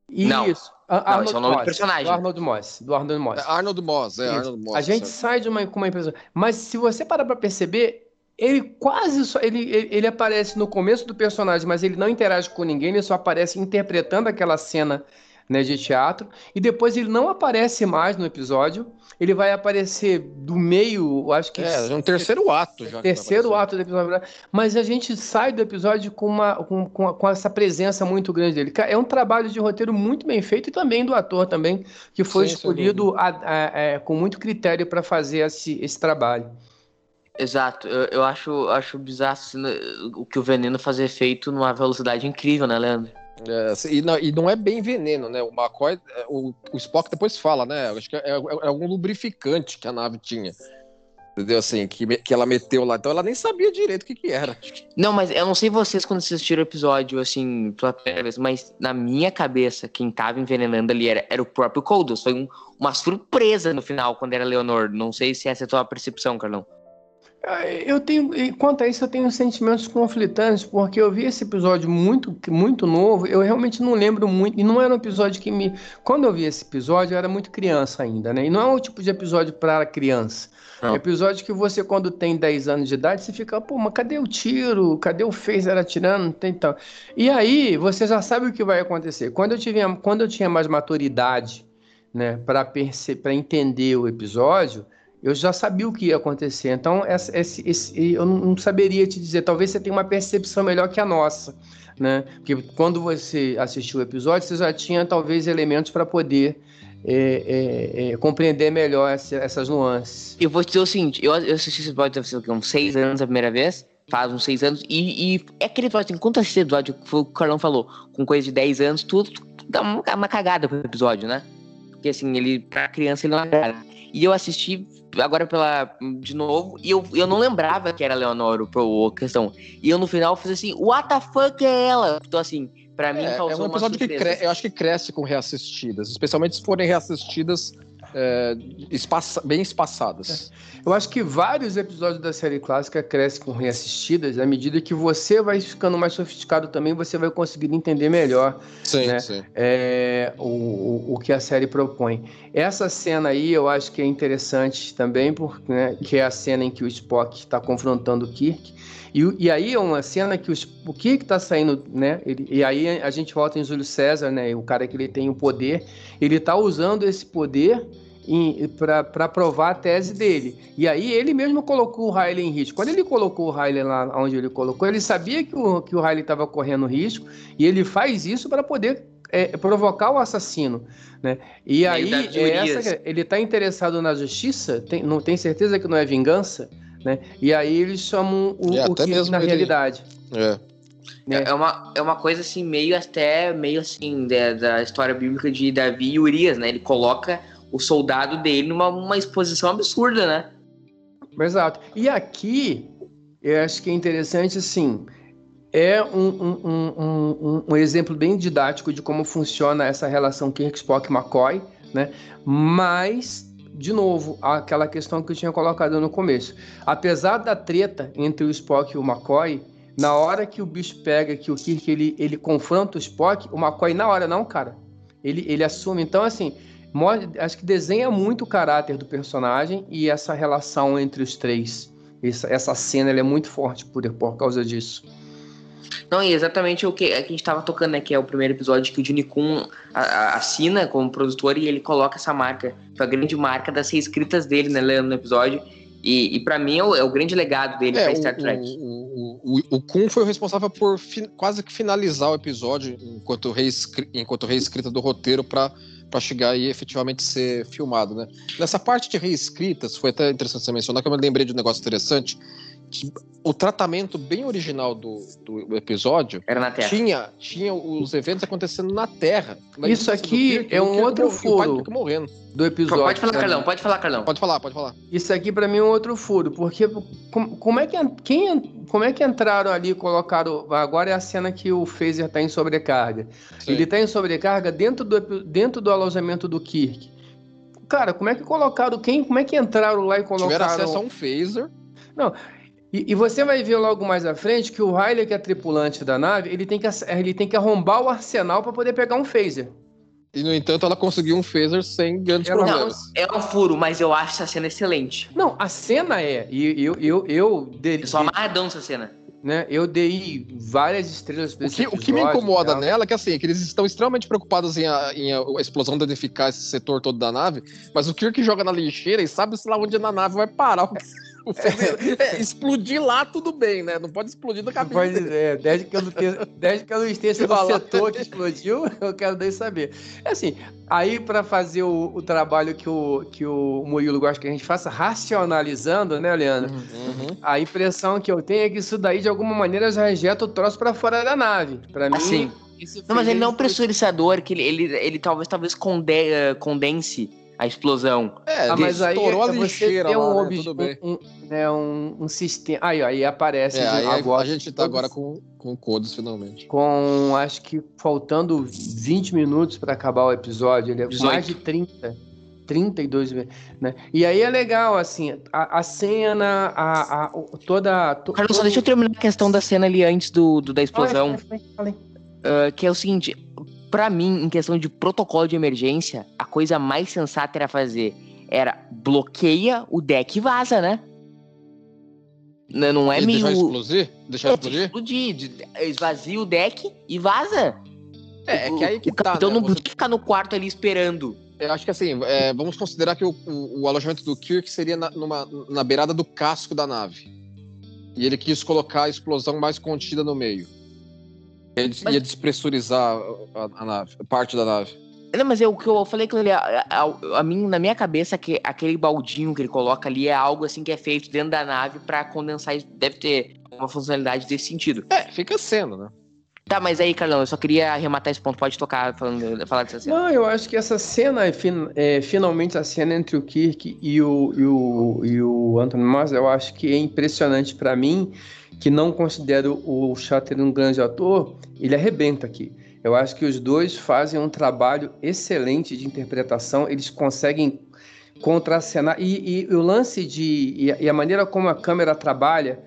Não. Isso. A- Arnold esse é o nome do Moss, personagem. Do Arnold Moss. Do Arnold Moss. É, Arnold Moss, é. Arnold Moss. A gente certo. sai de uma, com uma impressão. Mas se você parar pra perceber, ele quase só. Ele, ele, ele aparece no começo do personagem, mas ele não interage com ninguém, ele só aparece interpretando aquela cena né, de teatro. E depois ele não aparece mais no episódio. Ele vai aparecer do meio, eu acho que. É, é um terceiro ato já. Terceiro ato do episódio, mas a gente sai do episódio com, uma, com, com, com essa presença muito grande dele. É um trabalho de roteiro muito bem feito e também do ator também, que foi Sim, escolhido a- a- é, com muito critério para fazer esse, esse trabalho. Exato, eu, eu acho, acho bizarro assim, né, o que o veneno faz efeito numa velocidade incrível, né, Leandro? É, e, não, e não é bem veneno, né? O McCoy, é, o, o Spock depois fala, né? Acho que é, é, é algum lubrificante que a nave tinha. Entendeu? Assim, que, que ela meteu lá. Então ela nem sabia direito o que, que era. Não, mas eu não sei vocês quando assistiram o episódio, assim, pela primeira vez, mas na minha cabeça, quem tava envenenando ali era, era o próprio Kodos. Foi um- uma surpresa no final, quando era Leonor. Não sei se essa é a tua percepção, Carlão. Ah, Eu tenho, quanto a isso, eu tenho sentimentos conflitantes, porque eu vi esse episódio muito, muito novo, eu realmente não lembro muito, e não era um episódio que me. Quando eu vi esse episódio, eu era muito criança ainda, né? E não é o tipo de episódio para criança. Não. É episódio que você, quando tem 10 anos de idade, você fica, pô, mas cadê o tiro? Cadê o phaser atirando? Não tem tal. E aí, você já sabe o que vai acontecer. Quando eu, tive, quando eu tinha mais maturidade, né, para para entender o episódio, eu já sabia o que ia acontecer. Então, esse, esse- eu não saberia te dizer. Talvez você tenha uma percepção melhor que a nossa, né? Porque quando você assistiu o episódio, você já tinha talvez elementos para poder é, é, é, compreender melhor essa- essas nuances. Eu vou te dizer o seguinte, eu, eu assisti esse episódio, o quê, uns seis anos a primeira vez, faz uns seis anos, e, e é aquele episódio, assim, quando assiste episódio, o que o Carlão falou, com coisa de 10 anos, tudo, tudo dá uma, uma cagada pro episódio, né? Porque assim, ele, pra criança, ele não agrada. E eu assisti agora pela, de novo, e eu, eu não lembrava que era Leonor o, questão. E eu no final fiz assim, what the fuck é ela? Então assim, pra mim É, causou é um episódio que cre- eu acho que cresce com reassistidas, especialmente se forem reassistidas é, espaça- bem espaçadas. Eu acho que vários episódios da série clássica crescem com reassistidas, à medida que você vai ficando mais sofisticado também, você vai conseguindo entender melhor Sim, Né? sim. é, o, o, o que a série propõe. Essa cena aí eu acho que é interessante também, porque, né, que é a cena em que o Spock está confrontando o Kirk. E, e aí é uma cena que o, Sp- o Kirk está saindo, né? ele- e aí a gente volta em Júlio César, né? O cara que ele tem o poder, ele está usando esse poder para provar a tese dele. E aí ele mesmo colocou o Riley em risco. Quando ele colocou o Riley lá onde ele colocou, ele sabia que o, que o Riley estava correndo risco e ele faz isso para poder é, provocar o assassino, né? E Meio aí é essa que- ele está interessado na justiça, tem, não tem certeza que não é vingança, né? E aí eles chamam o, E o mesmo na ele- realidade. É. É, é uma, é uma coisa assim, meio até, meio assim, da, da história bíblica de Davi e Urias, né? Ele coloca o soldado dele numa uma exposição absurda, né? Exato. E aqui, eu acho que é interessante, assim, é um, um, um, um, exemplo bem didático de como funciona essa relação Kirk, Spock McCoy, né? Mas, de novo, aquela questão que eu tinha colocado no começo. Apesar da treta entre o Spock e o McCoy, na hora que o bicho pega, que o Kirk ele, ele confronta o Spock, o McCoy na hora não, cara. Ele, ele assume. Então, assim, acho que desenha muito o caráter do personagem e essa relação entre os três. Essa, essa cena ela é muito forte por, por causa disso. Não, e exatamente o que, é que a gente estava tocando, né? Que é o primeiro episódio que o Juni Kun assina como produtor e ele coloca essa marca, a grande marca das reescritas dele, né, Leandro, no episódio. E, e para mim é o, é o, grande legado dele é, pra Star Trek. O, o, o, o Kun foi o responsável por fi, quase que finalizar o episódio enquanto, reescri, enquanto reescrita do roteiro para para chegar e efetivamente ser filmado, né? Nessa parte de reescritas, foi até interessante você mencionar, que eu me lembrei de um negócio interessante, o tratamento bem original do, do episódio era na Terra. Tinha, tinha os eventos acontecendo na Terra. Isso aqui é um outro furo morrendo. do episódio. Pode falar, Carlão, pode falar, Carlão. Pode falar, pode falar. Isso aqui para mim é um outro furo, porque como, como, é que quem como é que entraram ali e colocaram agora é a cena que o Phaser tá em sobrecarga. Sim. Ele tá em sobrecarga dentro do dentro do alojamento do Kirk. Cara, como é que colocaram quem, como é que entraram lá e colocaram Tiveram acesso a um phaser. Não, e, e, você vai ver logo mais à frente que o Riley, que é tripulante da nave, ele tem que, ele tem que arrombar o arsenal para poder pegar um phaser. E, no entanto, ela conseguiu um phaser sem grandes ela problemas. Não, é um furo, mas eu acho essa cena excelente. Não, a cena é. E eu, eu, eu, eu só amarradão essa cena. Né, eu dei várias estrelas pra o que, o que me incomoda nela é que assim, que eles estão extremamente preocupados em a, em a, a explosão danificar esse setor todo da nave, mas o Kirk joga na lixeira e sabe se lá onde na nave vai parar o que é, explodir lá, tudo bem, né? Não pode explodir na cabeça. Pode, é, desde que eu não tenha, desde que eu não esteja no setor que explodiu, eu quero nem saber. É assim, aí para fazer o, o, trabalho que o, que o Murilo gosta que a gente faça, racionalizando, né, Leandro? Uhum. A impressão que eu tenho é que isso daí, de alguma maneira, já rejeta o troço para fora da nave. Para mim. Assim. Não, mas ele não é um pressurizador, que ele, ele, ele talvez, talvez conde, condense a explosão. É, ah, mas aí estourou a lixeira lá, um, né? tudo bem. Um, né, um, um, sistema... Aí, aí aparece é, aí agora. A gente tá agora com, com codes, finalmente. Com, acho que faltando 20 minutos para acabar o episódio. Ele é 18. mais de 30. 32 né? E aí é legal, assim, a, a cena, a, a, toda... To, Carlos, só deixa eu terminar a questão da cena ali antes do, do da explosão. Uh, que é o seguinte, para mim, em questão de protocolo de emergência, a coisa mais sensata era fazer era bloqueia o deck e vaza, né? Não é e meio. Deixar explodir? Deixar é, explodir? Explodir. Esvazia o deck e vaza. É, é que aí que o tá. Então né? não Você... fica no quarto ali esperando. Eu acho que assim, é, vamos considerar que o, o, o, alojamento do Kirk seria na, numa, na beirada do casco da nave. E ele quis colocar a explosão mais contida no meio. Ele mas... ia despressurizar a, a, nave, parte da nave. Não, mas o que eu falei que ele, a, a, a, mim, na minha cabeça, que aquele baldinho que ele coloca ali é algo assim que é feito dentro da nave para condensar. Deve ter uma funcionalidade desse sentido. É, fica sendo, né? Tá, mas aí, Carlão, eu só queria arrematar esse ponto. Pode tocar, falando, falar dessa cena. Não, eu acho que essa cena, é, é, finalmente a cena entre o Kirk e o, e o, e o Anthony Moss, eu acho que é impressionante para mim que não considero o Shatter um grande ator, ele arrebenta aqui. Eu acho que os dois fazem um trabalho excelente de interpretação, eles conseguem contracenar. E, e o lance de. E a, e a, maneira como a câmera trabalha,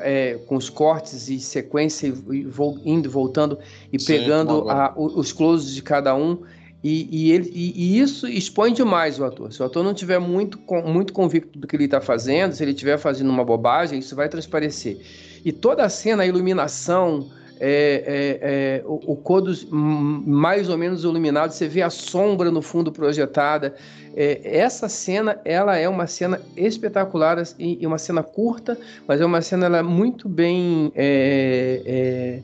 é, com os cortes e sequência, e, indo, voltando e Sim, pegando a, os closes de cada um, e, e, ele, e, e, isso expõe demais o ator. Se o ator não tiver muito, muito convicto do que ele está fazendo, se ele estiver fazendo uma bobagem, isso vai transparecer. E toda a cena, a iluminação, é, é, é, o, o mais ou menos iluminado, você vê a sombra no fundo projetada. É, essa cena, ela é uma cena espetacular e, e, uma cena curta, mas é uma cena ela, muito bem é, é,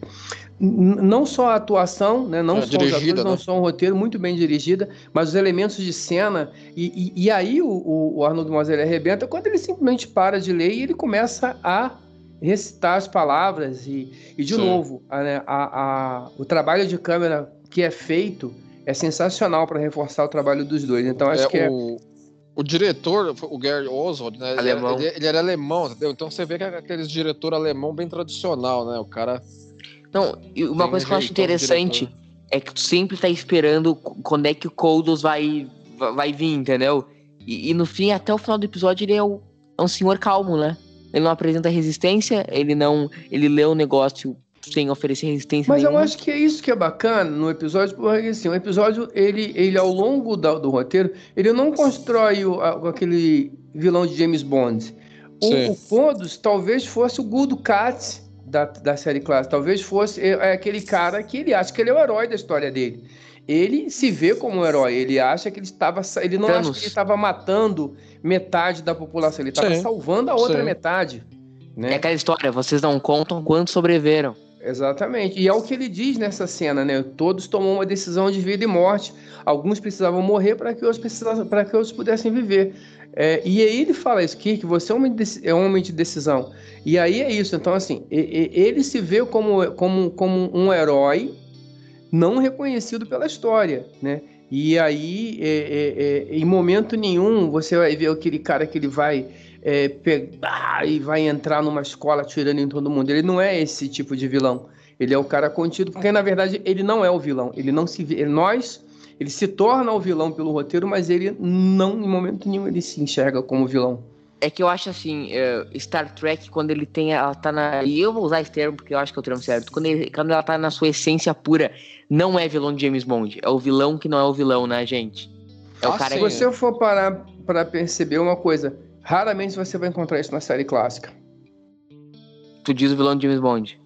não só a atuação, né, não é, só os atores, né? não só o roteiro, muito bem dirigida, mas os elementos de cena. E, e, e aí o, o Arnold Moser arrebenta quando ele simplesmente para de ler e ele começa a recitar as palavras. E, e de Sim. novo, a, né, a, a, o trabalho de câmera que é feito é sensacional para reforçar o trabalho dos dois. Então acho é, que é. O... O diretor, o Gary Oswald, né? Alemão. Ele, ele, era alemão, entendeu? Então você vê que é aquele diretor alemão bem tradicional, né? O cara não, uma coisa que eu acho interessante é que tu sempre tá esperando quando é que o Koldos vai, vai vir, entendeu? E, e, no fim, até o final do episódio, ele é, o, é um senhor calmo, né? Ele não apresenta resistência, ele não. Ele lê o negócio sem oferecer resistência Mas nenhuma. eu acho que é isso que é bacana no episódio, porque assim, o episódio, ele, ele ao longo do, do roteiro, ele não constrói o, a, aquele vilão de James Bond. O, o talvez fosse o Good Cat da, da série clássica. Talvez fosse é, é aquele cara que ele acha que ele é o herói da história dele. Ele se vê como um herói, ele acha que ele estava. Ele não Thanos. acha que ele estava matando metade da população, ele estava salvando a outra Sim. metade. Né? É aquela história, vocês não contam quantos sobreviveram. Exatamente. E é o que ele diz nessa cena, né? Todos tomam uma decisão de vida e morte. Alguns precisavam morrer para que outros para que outros pudessem viver. É, e aí ele fala isso, que você é um, homem de, é um homem de decisão. E aí é isso. Então, assim, ele se vê como, como, como um herói não reconhecido pela história, né? E aí, é, é, é, em momento nenhum, você vai ver aquele cara que ele vai é, pegar e vai entrar numa escola tirando em todo mundo. Ele não é esse tipo de vilão. Ele é o cara contido, porque na verdade ele não é o vilão. Ele não se vê. Nós, ele se torna o vilão pelo roteiro, mas ele não, em momento nenhum, ele se enxerga como vilão. É que eu acho assim, uh, Star Trek, quando ele tem. Ela tá na. E eu vou usar esse termo porque eu acho que é o termo certo. Quando, ele, quando ela tá na sua essência pura, não é vilão de James Bond. É o vilão que não é o vilão, né, gente? É o ah, cara Se que... você for parar pra perceber uma coisa, raramente você vai encontrar isso na série clássica. Tu diz o vilão de James Bond.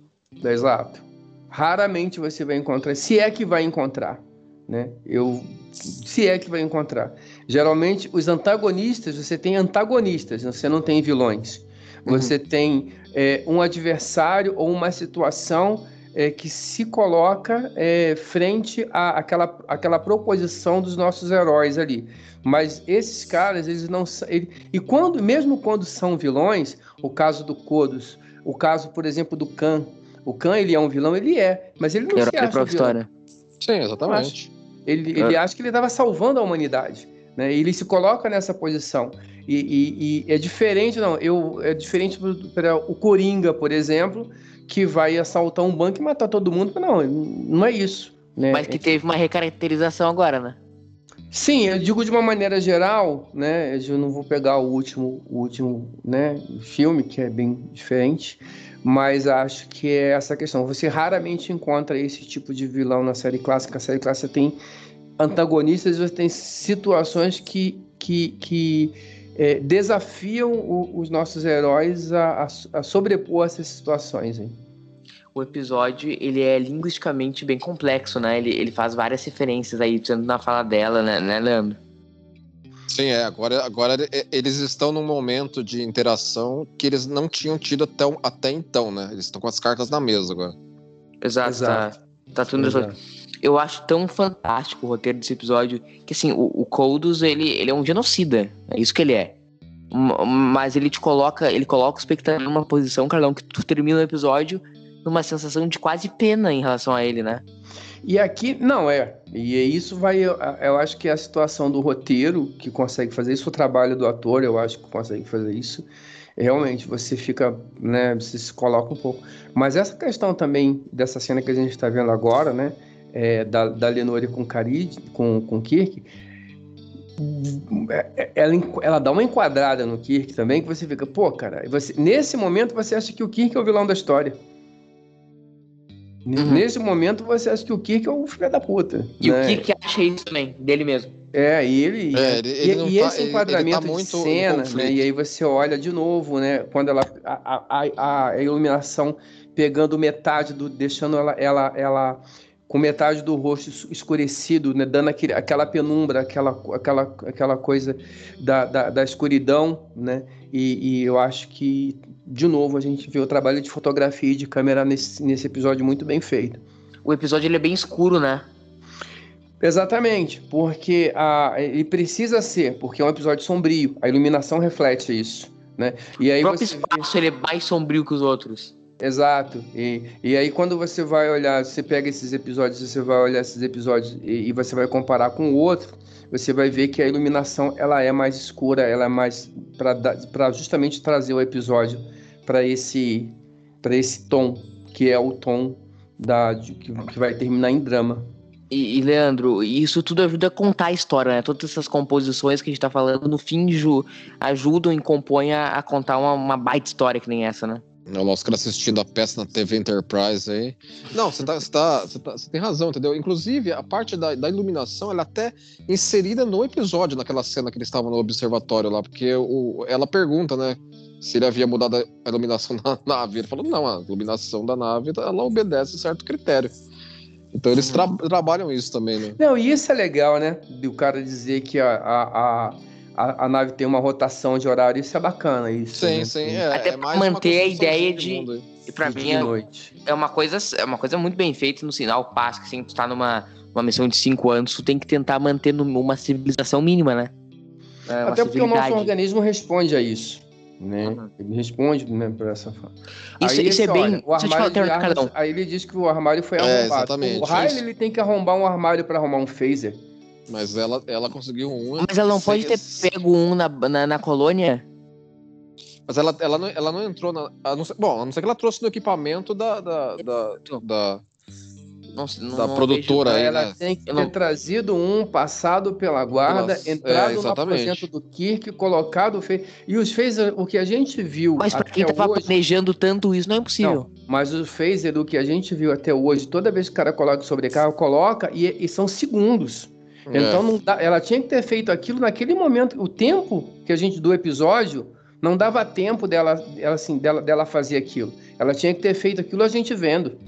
Exato. Raramente você vai encontrar, se é que vai encontrar, né? Eu se é que vai encontrar. Geralmente, os antagonistas, você tem antagonistas, você não tem vilões. Uhum. Você uhum. tem é, um adversário ou uma situação é, que se coloca é, frente àquela, àquela proposição dos nossos heróis ali. Mas esses caras, eles não ele, e quando mesmo quando são vilões, o caso do Kodos, o caso, por exemplo, do Khan, o Khan ele é um vilão, ele é, mas ele não Herói se acha um vilão. História. Sim, exatamente. Ele, ele é. acha que ele estava salvando a humanidade. Né? Ele se coloca nessa posição. E, e, e é diferente, não. Eu, é diferente para o Coringa, por exemplo, que vai assaltar um banco e matar todo mundo. Não, não é isso. Né? Mas que teve uma recaracterização agora, né? Sim, eu digo de uma maneira geral, né? Eu não vou pegar o último, o último, né, filme que é bem diferente, mas acho que é essa questão. Você raramente encontra esse tipo de vilão na série clássica. A série clássica tem antagonistas, você tem situações que, que, que é, desafiam o, os nossos heróis a, a, a, sobrepor essas situações. Hein? O episódio ele é linguisticamente bem complexo, né? Ele, ele faz várias referências aí, tanto na fala dela, né, né Leandro? Sim, é. Agora, agora eles estão num momento de interação que eles não tinham tido até, até então, né? Eles estão com as cartas na mesa agora. Exato, Exato. Tá, tá tudo Exato. Eu acho tão fantástico o roteiro desse episódio que, assim, o, o Coldus, ele, ele é um genocida. É isso que ele é. Mas ele te coloca, ele coloca o espectador numa posição, Carlão, que tu termina o episódio numa sensação de quase pena em relação a ele, né? E aqui, não, é. E isso vai. Eu acho que é a situação do roteiro que consegue fazer isso, o trabalho do ator, eu acho que consegue fazer isso. Realmente, você fica, né? Você se coloca um pouco. Mas essa questão também dessa cena que a gente está vendo agora, né? É, da, da Lenore com Carid, com, com Kirk, é, ela, ela dá uma enquadrada no Kirk também, que você fica, pô, cara, você, nesse momento você acha que o Kirk é o vilão da história. Uhum. Nesse momento você acha que o Kirk é o filho da puta. E né? o Kirk acha isso também, dele mesmo. É, e ele. É, ele, ele e, e tá, esse enquadramento ele, tá de cena, né? E aí você olha de novo, né? Quando ela. A, a, a iluminação pegando metade do. deixando ela, ela, ela com metade do rosto escurecido, né? Dando aquele, aquela penumbra, aquela, aquela, aquela coisa da, da, da escuridão, né? E, e eu acho que de novo, a gente vê o trabalho de fotografia e de câmera nesse, nesse episódio muito bem feito. O episódio ele é bem escuro, né? Exatamente, porque a, ele precisa ser, porque é um episódio sombrio, a iluminação reflete isso, né? E aí o próprio espaço vê... ele é mais sombrio que os outros. Exato. E, e aí quando você vai olhar, você pega esses episódios, você vai olhar esses episódios e, e você vai comparar com o outro, você vai ver que a iluminação ela é mais escura, ela é mais para justamente trazer o episódio para esse para esse tom que é o tom da que, que vai terminar em drama. E, e, Leandro, isso tudo ajuda a contar a história, né? Todas essas composições que a gente tá falando, no fim, ju, ajudam e compõem a, a contar uma, uma baita história que nem essa, né? É o Oscar assistindo a peça na TV Enterprise aí. Não, você tá, tá, tá, tem razão, entendeu? Inclusive, a parte da, da, iluminação, ela é até inserida no episódio, naquela cena que eles estavam no observatório lá, porque o, ela pergunta, né? se ele havia mudado a iluminação da nave. Ele falou, não, a iluminação da nave ela obedece a certo critério. Então eles tra trabalham isso também, né? Não, e isso é legal, né? Do cara dizer que a, a, a, a nave tem uma rotação de horário, isso é bacana. Isso, sim, né? sim. É, Até é pra manter a ideia de. mundo aí. E pra De mim é, noite. é uma coisa é uma coisa muito bem feita no sinal passo, que assim, tu tá numa uma missão de cinco anos, tu tem que tentar manter uma civilização mínima, né? É, Até porque o nosso organismo responde a isso. Né? Uhum. Ele responde né, por essa forma. Isso, isso é assim, bem. olha, o armário de armas, aí ele diz que o armário foi É, arrombado. exatamente, O Riley ele tem que arrombar um armário para arrumar um phaser. Mas ela, ela conseguiu um. Mas ela não pode ter pego um na, na, na colônia? Mas ela, ela, não, ela não entrou na. A não ser, bom, a não ser que ela trouxe no equipamento da. da, da, da- Não, não, Da não produtora vejo- aí, ela né? tem que ter não- trazido um, passado pela guarda, Nossa, entrado é, no exatamente. aposento do Kirk, colocado o phaser. E os phaser, o que a gente viu Mas pra até quem tava hoje... planejando tanto isso, não é impossível. Mas o phaser, o que a gente viu até hoje, toda vez que o cara coloca sobrecarga, coloca e, e são segundos. É. Então dá- ela tinha que ter feito aquilo naquele momento. O tempo que a gente do episódio não dava tempo dela, ela, assim, dela, dela fazer aquilo. Ela tinha que ter feito aquilo a gente vendo.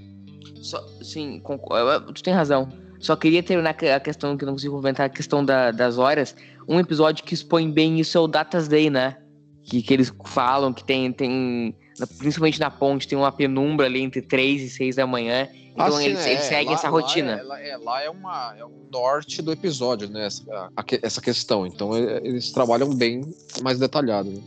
Só, sim, concor- eu- eu- tu tem razão. Só queria terminar a questão que eu não consigo comentar, a questão da- das horas. Um episódio que expõe bem isso é o Datas Day, né? Que, que eles falam que tem, tem. Principalmente na ponte, tem uma penumbra ali entre 3 e 6 da manhã. Então Assim, eles, eles seguem lá- essa lá rotina. é- Lá é, lá é, uma, é um norte do episódio, né? Essa, a essa questão. Então é- eles trabalham bem mais detalhado. Né?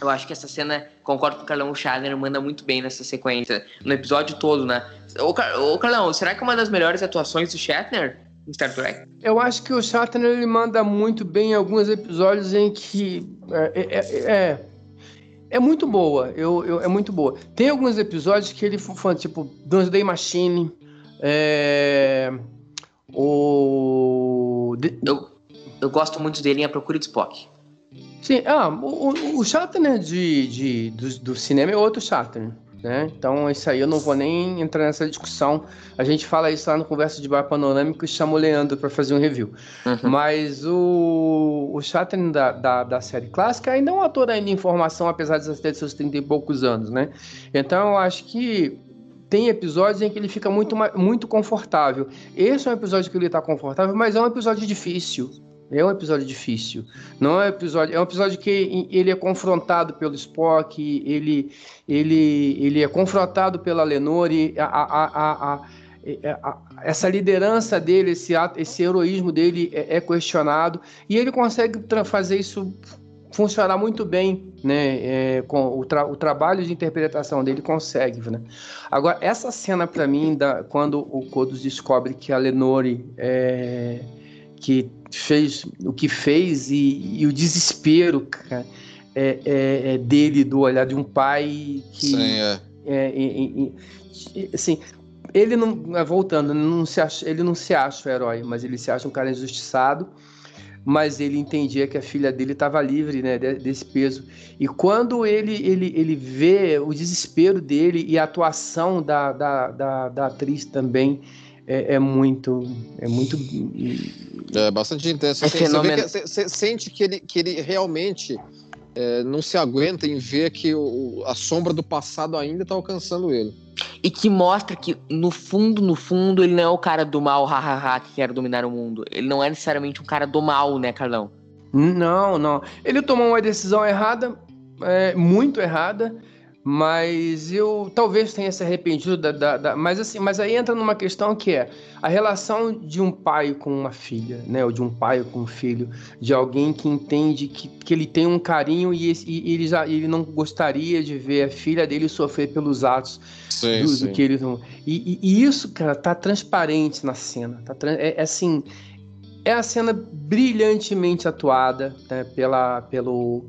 Eu acho que essa cena, concordo com o Carlão, o Shatner manda muito bem nessa sequência, no episódio todo, né? Ô, Car- ô, Carlão, será que é uma das melhores atuações do Shatner em Star Trek? Eu acho que o Shatner ele manda muito bem em alguns episódios em que é, é, é, é muito boa. Eu, eu- é muito boa. Tem alguns episódios que ele fala, tipo, Doomsday Machine, é, o Eu, eu gosto muito dele em A Procura de Spock. Sim, ah, o, o- o Shatner de, de, do, do cinema é outro Shatner, né? Então, isso aí eu não vou nem entrar nessa discussão. A gente fala isso lá no Conversa de Bar Panorâmico e chama o Leandro para fazer um review. Uhum. Mas o, o Shatner da, da, da série clássica ainda é um ator ainda em formação, apesar de ter seus 30 e poucos anos, né? Então, eu acho que tem episódios em que ele fica muito, muito confortável. Esse é um episódio que ele está confortável, mas é um episódio difícil. É um episódio difícil. Não é um episódio, é um episódio que ele é confrontado pelo Spock, ele, ele, ele é confrontado pela Lenore, a, a, a, a- essa liderança dele, esse, esse heroísmo dele é, é questionado e ele consegue fazer isso funcionar muito bem, né? É, com o, tra- o trabalho de interpretação dele consegue, né? Agora essa cena para mim, da, quando o Kodos descobre que a Lenore é, que fez o que fez e, e o desespero cara, é, é- é dele do olhar de um pai que Sim, é. é, e- e- e- assim, ele não, é, voltando, não se acha, ele não se acha o herói, mas ele se acha um cara injustiçado, mas ele entendia que a filha dele estava livre, né, de- desse peso. E quando ele, ele, ele vê o desespero dele e a atuação da, da, da, da atriz também é, é muito, é muito É bastante intenso. É você- você sente que ele, que ele realmente é, não se aguenta em ver que o- a sombra do passado ainda está alcançando ele. E que mostra que, no fundo, no fundo, ele não é o cara do mal, hahaha, que quer dominar o mundo. Ele não é necessariamente um cara do mal, né, Carlão? Não, não. Ele tomou uma decisão errada, é, muito errada, mas eu talvez tenha se arrependido da, da- da- mas assim, mas aí entra numa questão que é a relação de um pai com uma filha, né, ou de um pai com um filho, de alguém que entende que, que ele tem um carinho e, e ele já ele não gostaria de ver a filha dele sofrer pelos atos Sim, do, do que não. E, e- isso, cara, tá transparente na cena. Tá é, é assim. É a cena brilhantemente atuada né, pela, pelo,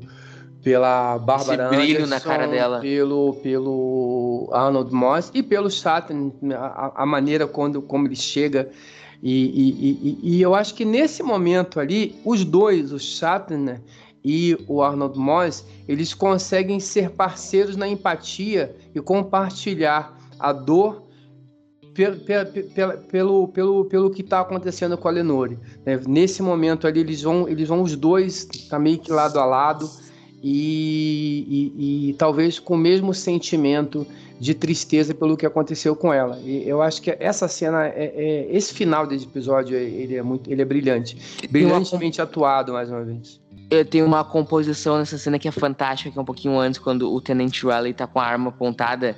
pela Bárbara Esse brilho Anderson, na cara dela. Pelo, pelo Arnold Moss e pelo Shatner, a, a maneira quando, como ele chega. E, e- e- e eu acho que nesse momento ali, os dois, o Shatner e o Arnold Moss, eles conseguem ser parceiros na empatia e compartilhar a dor pe- pe- pe- pela- pelo, pelo, pelo que está acontecendo com a Lenore. né? Nesse momento ali, eles vão, eles vão os dois, tá meio que lado a lado, e, e, e, talvez com o mesmo sentimento de tristeza pelo que aconteceu com ela. E eu acho que essa cena, é, é esse final desse episódio, ele é muito, ele é brilhante, brilhantemente uma... atuado mais uma vez. Eu tenho uma composição nessa cena que é fantástica, que é um pouquinho antes, quando o Tenente Riley tá com a arma apontada,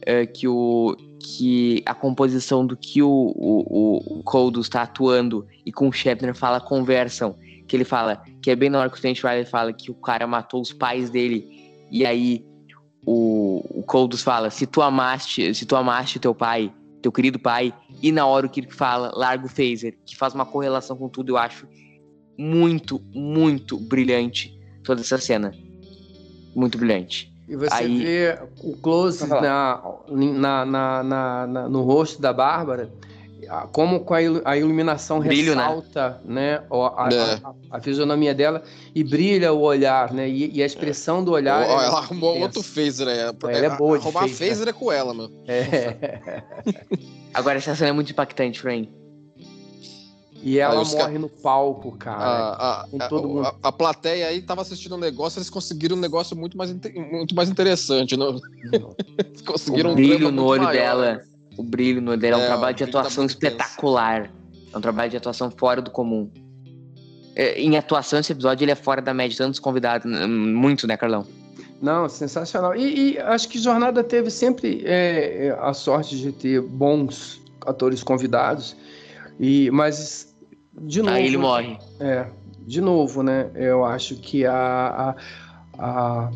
é, que o que a composição do que o, o, o Coldus está atuando e com o Shepner fala conversam que ele fala, que é bem na hora que o Trent Riley fala que o cara matou os pais dele, e aí o, o Coldus fala, se tu amaste, se tu amaste teu pai, teu querido pai, e na hora o Kirk fala, larga o phaser, que faz uma correlação com tudo, eu acho muito, muito brilhante toda essa cena. Muito brilhante. E você aí... vê o close na, na, na, na, no rosto da Bárbara, como com a iluminação Brilho, né? ressalta né? né a, é. a, a, fisionomia dela e brilha o olhar, né? E, e a expressão do olhar. Oh, ela arrumou outro phaser, né? Ela é boa. Arrumar phaser, phaser é com ela, mano. É. Agora essa cena é muito impactante, Frank. E ela morre ca... no palco, cara. A, a, com todo mundo. a, a plateia aí tava assistindo um negócio, eles conseguiram um negócio muito mais, muito mais interessante. Não? conseguiram o brilho um no olho maior. dela o brilho no dele. É, é um trabalho de tá atuação tá espetacular. É um trabalho de atuação fora do comum. É, em atuação, esse episódio ele é fora da média, tantos convidados, muito, né, Carlão? Não, sensacional. E, e acho que Jornada teve sempre é, é, a sorte de ter bons atores convidados. E, mas, de novo. Aí ele morre. É, de novo, né? Eu acho que a, a, a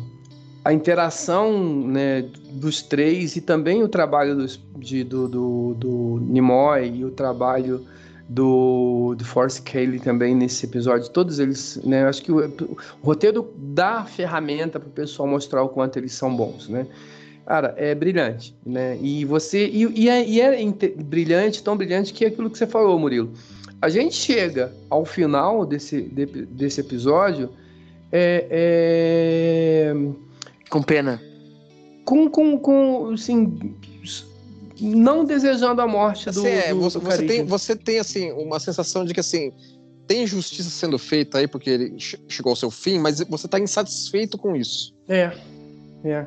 a interação né, dos três e também o trabalho dos, de, do, do, do Nimoy e o trabalho do, do Force Cayley também nesse episódio, todos eles, né, acho que o, o roteiro dá ferramenta para o pessoal mostrar o quanto eles são bons, né? Cara, é brilhante, né? E você e, e é, e é brilhante, tão brilhante que é aquilo que você falou, Murilo. A gente chega ao final desse, de, desse episódio é, é com pena. Com, com, com assim, não desejando a morte do, assim, é, do, você, do você tem Você tem, assim, uma sensação de que, assim, tem justiça sendo feita aí porque ele chegou ao seu fim, mas você está insatisfeito com isso. É, é.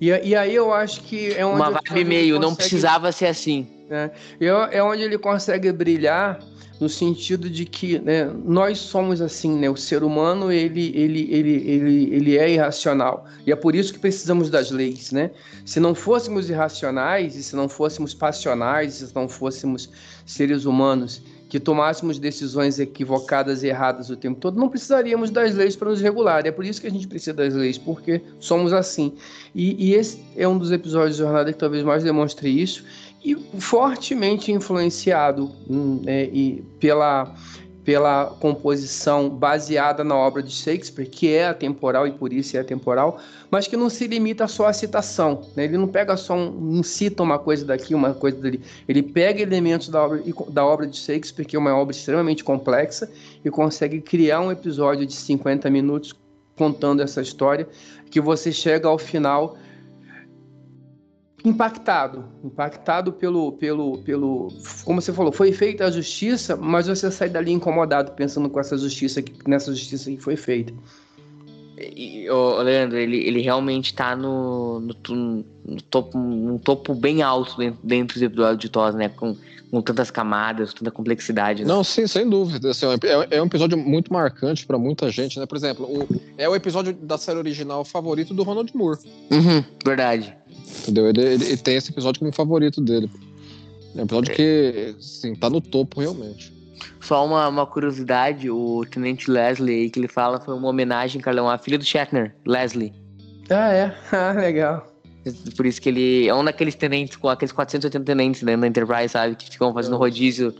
E, e aí eu acho que é onde... Uma vibe meio, consegue, não precisava ser assim. É, é onde ele consegue brilhar no sentido de que né, nós somos assim, né? O ser humano ele, ele, ele, ele, ele é irracional e é por isso que precisamos das leis, né? Se não fôssemos irracionais e se não fôssemos passionais, se não fôssemos seres humanos que tomássemos decisões equivocadas e erradas o tempo todo, não precisaríamos das leis para nos regular. É por isso que a gente precisa das leis, porque somos assim. E, e esse é um dos episódios de Jornada que talvez mais demonstre isso e fortemente influenciado hum, é, e pela, pela composição baseada na obra de Shakespeare, que é atemporal e por isso é atemporal, mas que não se limita só à citação. Né? Ele não pega só um, cita uma coisa daqui, uma coisa dali. Ele pega elementos da obra, da obra de Shakespeare, que é uma obra extremamente complexa, e consegue criar um episódio de 50 minutos contando essa história, que você chega ao final impactado, impactado pelo, pelo, pelo, como você falou, foi feita a justiça, mas você sai dali incomodado pensando com essa justiça, nessa justiça que foi feita. E, o Leandro, ele, ele realmente está no, no, no, topo, no topo bem alto dentro, dentro dos episódios de TOS, né? Com, com tantas camadas, tanta complexidade. Né? Não, sim, sem dúvida. Assim, é, é um episódio muito marcante para muita gente, né? Por exemplo, o, é o episódio da série original favorito do Ronald Moore. Uhum, verdade. Entendeu? Ele, ele, ele, tem esse episódio como favorito dele. É um episódio é. que, assim, tá no topo realmente. Só uma, uma curiosidade, o Tenente Leslie aí que ele fala foi uma homenagem, Carlão, à filha do Shatner, Leslie. Ah, é? Ah, legal. Por isso que ele é um daqueles tenentes, com aqueles 480 tenentes dentro da Enterprise, sabe? Que ficam fazendo rodízio.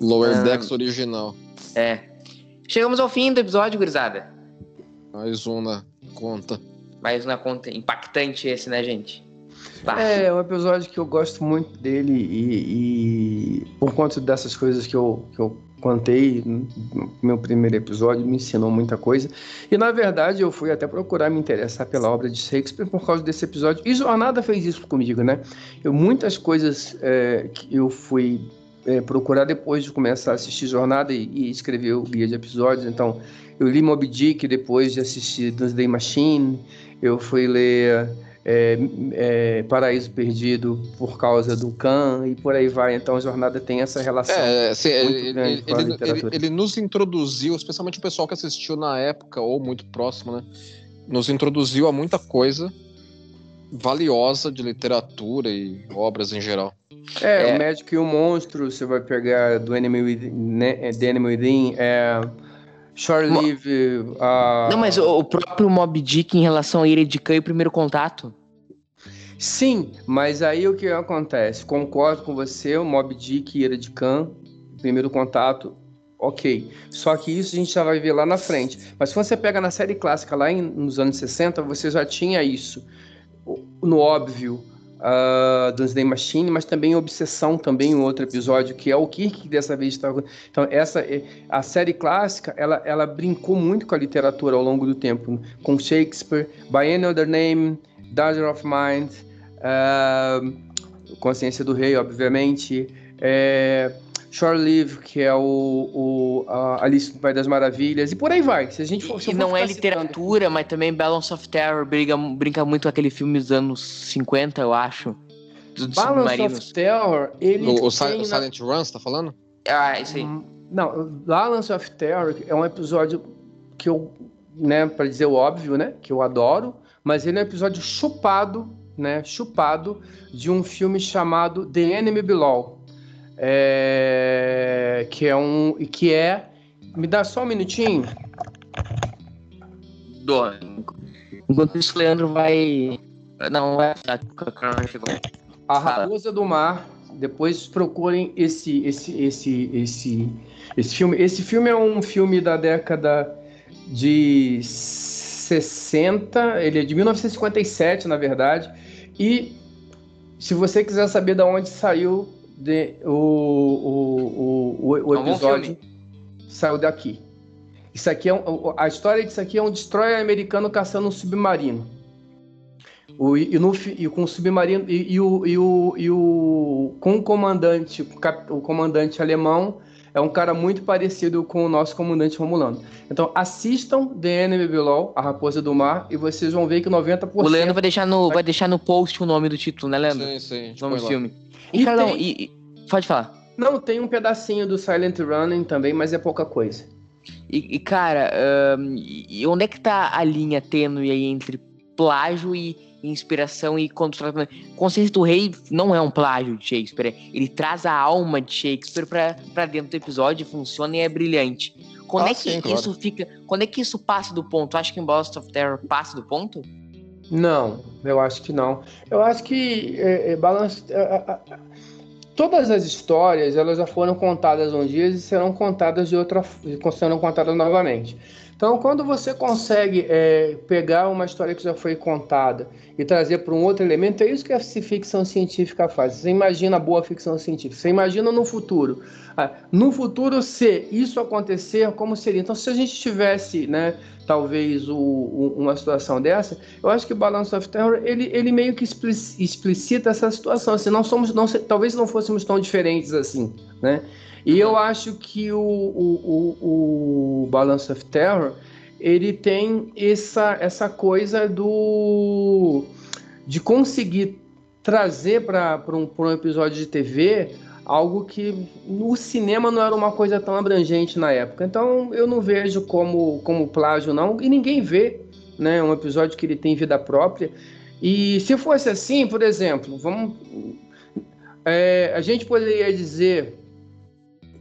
Lower ah, Decks original. É. Chegamos ao fim do episódio, gurizada. Mais uma conta. Mais uma conta. Impactante esse, né, gente? Bah. É, é um episódio que eu gosto muito dele e, e por conta dessas coisas que eu, que eu contei meu primeiro episódio, me ensinou muita coisa. E na verdade eu fui até procurar me interessar pela obra de Shakespeare por causa desse episódio. E Jornada fez isso comigo, né? Eu muitas coisas é, que eu fui é, procurar depois de começar a assistir Jornada e, e, escrever o guia de episódios. Então, eu li Moby Dick depois de assistir Doomsday Machine, eu fui ler é, é, Paraíso Perdido por causa do Khan e por aí vai. Então, a Jornada tem essa relação é, assim, ele, ele, ele, ele, nos introduziu, especialmente o pessoal que assistiu na época ou muito próximo, né? Nos introduziu a muita coisa valiosa de literatura e obras em geral. É, é, o Médico e o Monstro, você vai pegar do Enemy Within, né, The Enemy Within, é, Shore Live... Uh... Não, mas o, próprio Mob Dick em relação a Ira de Khan e o Primeiro Contato. Sim, mas aí o que acontece? Concordo com você, o Mob Dick e Ira de Khan, Primeiro Contato, ok. Só que isso a gente já vai ver lá na frente. Mas quando você pega na série clássica lá em, nos anos 60, você já tinha isso no óbvio uh, Doomsday Machine, mas também Obsessão, também um outro episódio, que é o Kirk que dessa vez está... Então, essa, é, a série clássica, ela, ela brincou muito com a literatura ao longo do tempo, com Shakespeare, By Any Other Name, Danger of Mind, uh, Consciência do Rei, obviamente, é, Shore Live, que é o, o Alice no País das Maravilhas, e por aí vai. Se a gente for, e não é literatura, citando... mas também Balance of Terror brinca, brinca muito com aquele filme dos anos 50, eu acho. Dos Balance of Terror, ele. O, o, Silent, na... Silent Run, você tá falando? Ah, isso aí. Hum, não, Balance of Terror é um episódio que eu, né, pra dizer o óbvio, né, que eu adoro, mas ele é um episódio chupado, né, chupado de um filme chamado The Enemy Below é, que é um que é me dá só um minutinho. Do enquanto isso Leandro vai não vai a raposa do mar depois procurem esse esse esse esse esse filme. Esse filme é um filme da década de 60 ele é de 1957 na verdade. E se você quiser saber de onde saiu de, o, o, o, o episódio saiu daqui. Isso aqui é um, a história disso aqui é um destroyer americano caçando um submarino. O, e, no, e com o submarino e, e, o, e, o, e o com o comandante o comandante alemão é um cara muito parecido com o nosso comandante romulano. Então assistam The Enemy Below, a Raposa do Mar, e vocês vão ver que 90%... O Leandro vai deixar no, vai deixar no post o nome do título, né, Leandro? Sim, sim. Nome do filme. E, Carlão, tem... e, e, pode falar. Não, tem um pedacinho do Silent Running também, mas é pouca coisa. E, e cara, um, e onde é que tá a linha tênue aí entre plágio e inspiração e contrato? Consciência do Rei não é um plágio de Shakespeare, ele traz a alma de Shakespeare para dentro do episódio, funciona e é brilhante. Quando ah, é que sim, isso claro. fica. Quando é que isso passa do ponto? Acho que em Balls of Terror passa do ponto? Não, eu acho que não. Eu acho que é, é, balance, é, é, todas as histórias elas já foram contadas um dia e serão contadas de outra, serão contadas novamente. Então, quando você consegue é, pegar uma história que já foi contada e trazer para um outro elemento, é isso que a ficção científica faz. Você imagina a boa ficção científica. Você imagina no futuro. Ah, no futuro, se isso acontecer, como seria? Então, se a gente tivesse, né, talvez o, o, uma situação dessa, eu acho que o Balance of Terror ele, ele meio que explicita essa situação. Assim, não somos, não, talvez não fôssemos tão diferentes assim, né? E eu acho que o, o, o, o Balance of Terror ele tem essa, essa coisa do de conseguir trazer para um, um episódio de TV algo que no cinema não era uma coisa tão abrangente na época. Então eu não vejo como, como plágio, não, e ninguém vê né, um episódio que ele tem vida própria. E se fosse assim, por exemplo, vamos. É, a gente poderia dizer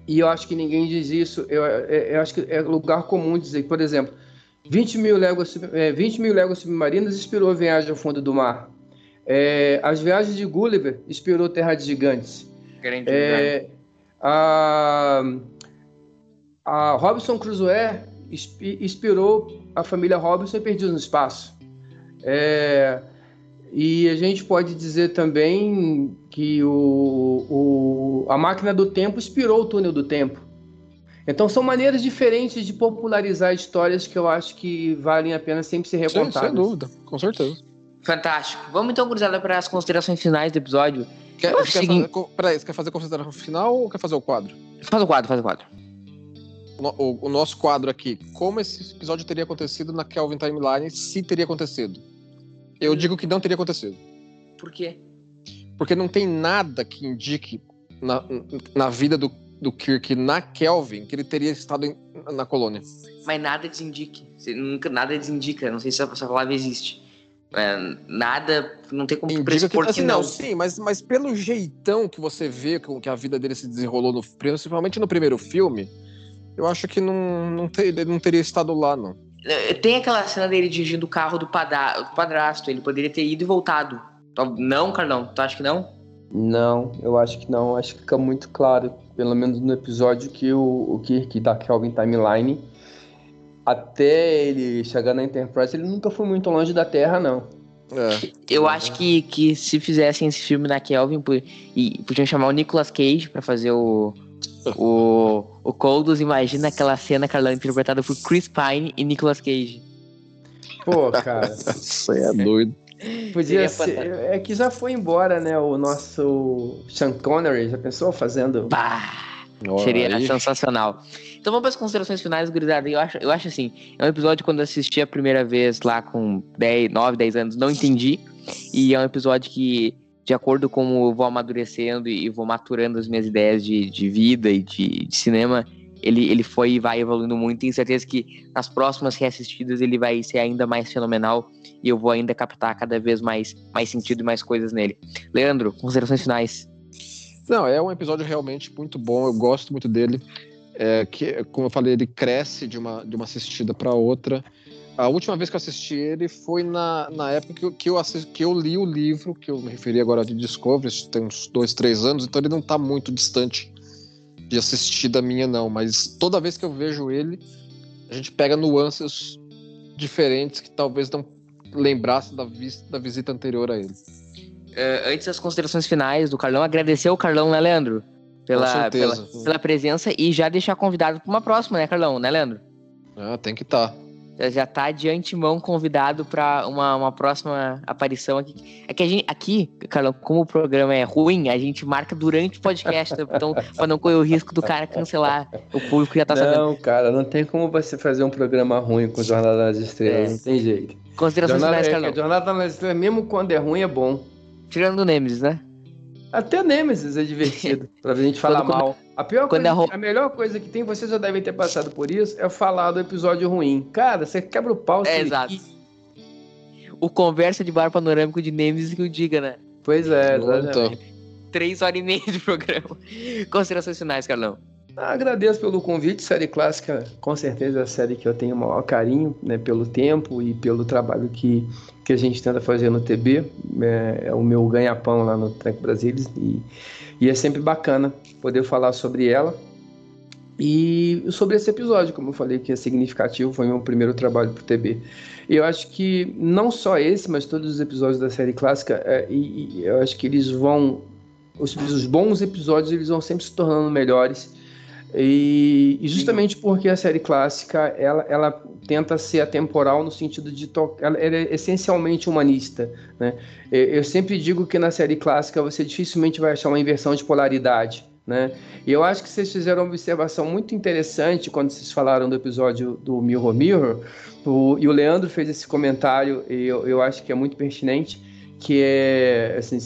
e eu acho que ninguém diz isso, eu, eu, eu acho que é lugar comum dizer, por exemplo, 20 mil léguas, é, 20 mil léguas submarinas inspirou a viagem ao fundo do mar. É, as viagens de Gulliver inspirou Terra de Gigantes. É, a, a Robinson Crusoe inspirou a família Robinson e Perdidos no Espaço. É, e a gente pode dizer também que o, o, a máquina do tempo inspirou o túnel do tempo. Então são maneiras diferentes de popularizar histórias que eu acho que valem a pena sempre ser recontadas. Sim, sem dúvida, com certeza. Fantástico. Vamos então, cruzada para as considerações finais do episódio. Quer, quer seguinte- fazer, co- peraí, você quer fazer a consideração final ou quer fazer o quadro? Faz o quadro, faz o quadro. O, o- o nosso quadro aqui. Como esse episódio teria acontecido na Kelvin Timeline se teria acontecido? Eu digo que não teria acontecido. Por quê? Porque não tem nada que indique na, na vida do, do Kirk na Kelvin que ele teria estado em- na colônia. Mas nada desindique. Nunca, nada desindica. Não sei se essa palavra existe. É, nada, não tem como Indica que, pressupor que, assim, não. não, sim, mas, mas pelo jeitão que você vê com que a vida dele se desenrolou, no, principalmente no primeiro filme, eu acho que não, não, ter- ele não teria estado lá, não. É, Tem aquela cena dele dirigindo o carro do, do padrasto. Ele poderia ter ido e voltado. Não, Carlão? Tu acha que não? Não, eu acho que não. Acho que fica muito claro, pelo menos no episódio, que o, o Kirk da Kelvin Timeline, até ele chegar na Enterprise, ele nunca foi muito longe da Terra, não. É. Eu acho que, que se fizessem esse filme na Kelvin e podiam chamar o Nicolas Cage pra fazer o. O, o Coldus, imagina aquela cena, Carlão, interpretada por Chris Pine e Nicolas Cage. Pô, cara. Isso aí é doido. Podia ser. É que já foi embora, né? O nosso Sean Connery, já pensou fazendo. Pá! Ó, Seria sensacional. Então vamos para as considerações finais, gurizada. Eu acho, eu acho assim, é um episódio quando eu assisti a primeira vez lá com 10, 9, 10 anos, não entendi. E é um episódio que, de acordo com como eu vou amadurecendo e vou maturando as minhas ideias de, de vida e de, de cinema, ele, ele foi e vai evoluindo muito. Tenho certeza que nas próximas reassistidas ele vai ser ainda mais fenomenal e eu vou ainda captar cada vez mais, mais sentido e mais coisas nele. Leandro, considerações finais. Não, é um episódio realmente muito bom, eu gosto muito dele. É, que, como eu falei, ele cresce de uma, de uma assistida para outra. A última vez que eu assisti ele foi na, na época que eu, que, eu assisti, que eu li o livro, que eu me referi agora de Discovery, tem uns dois, três anos, então ele não tá muito distante de assistida minha, não. Mas toda vez que eu vejo ele, a gente pega nuances diferentes que talvez não lembrasse da, vis, da visita anterior a ele. Eh, antes das considerações finais do Carlão, agradecer ao Carlão, né, Leandro? Pela, pela, pela presença e já deixar convidado para uma próxima, né, Carlão? Né, Leandro? Ah, tem que estar. Tá. Já, já tá de antemão convidado para uma, uma próxima aparição aqui. É que a gente, aqui, Carlão, como o programa é ruim, a gente marca durante o podcast, né? então, para não correr o risco do cara cancelar. O público já tá sabendo. Não, cara, não tem como você fazer um programa ruim com Jornada nas Estrelas, É. não tem jeito. Considerações Jornada, finais, é, Carlão. Jornada nas Estrelas, mesmo quando é ruim, é bom. Tirando o Nemesis, né? Até Nemesis é divertido, pra gente falar Quando- mal. A, pior coisa, é ro- a melhor coisa que tem, vocês já devem ter passado por isso, é falar do episódio ruim. Cara, você quebra o pau. É, você exato. O conversa de bar panorâmico de Nemesis que o diga, né? Pois é, exatamente. Três horas e meia de programa. Considerações finais, Carlão. Agradeço pelo convite, série clássica, com certeza é a série que eu tenho o maior carinho, né, pelo tempo e pelo trabalho que, que a gente tenta fazer no TB, é, é o meu ganha-pão lá no Trek Brasilis e, e é sempre bacana poder falar sobre ela e sobre esse episódio, como eu falei que é significativo, foi meu primeiro trabalho pro TB. E eu acho que não só esse, mas todos os episódios da série clássica, é, e, e eu acho que eles vão, os, os bons episódios eles vão sempre se tornando melhores e, e justamente porque a série clássica ela, ela tenta ser atemporal no sentido de ela, ela é essencialmente humanista. Né? Eu, eu sempre digo que na série clássica você dificilmente vai achar uma inversão de polaridade. Né? E eu acho que vocês fizeram uma observação muito interessante quando vocês falaram do episódio do Mirror Mirror, o, e o Leandro fez esse comentário, e eu, eu acho que é muito pertinente, que é assim,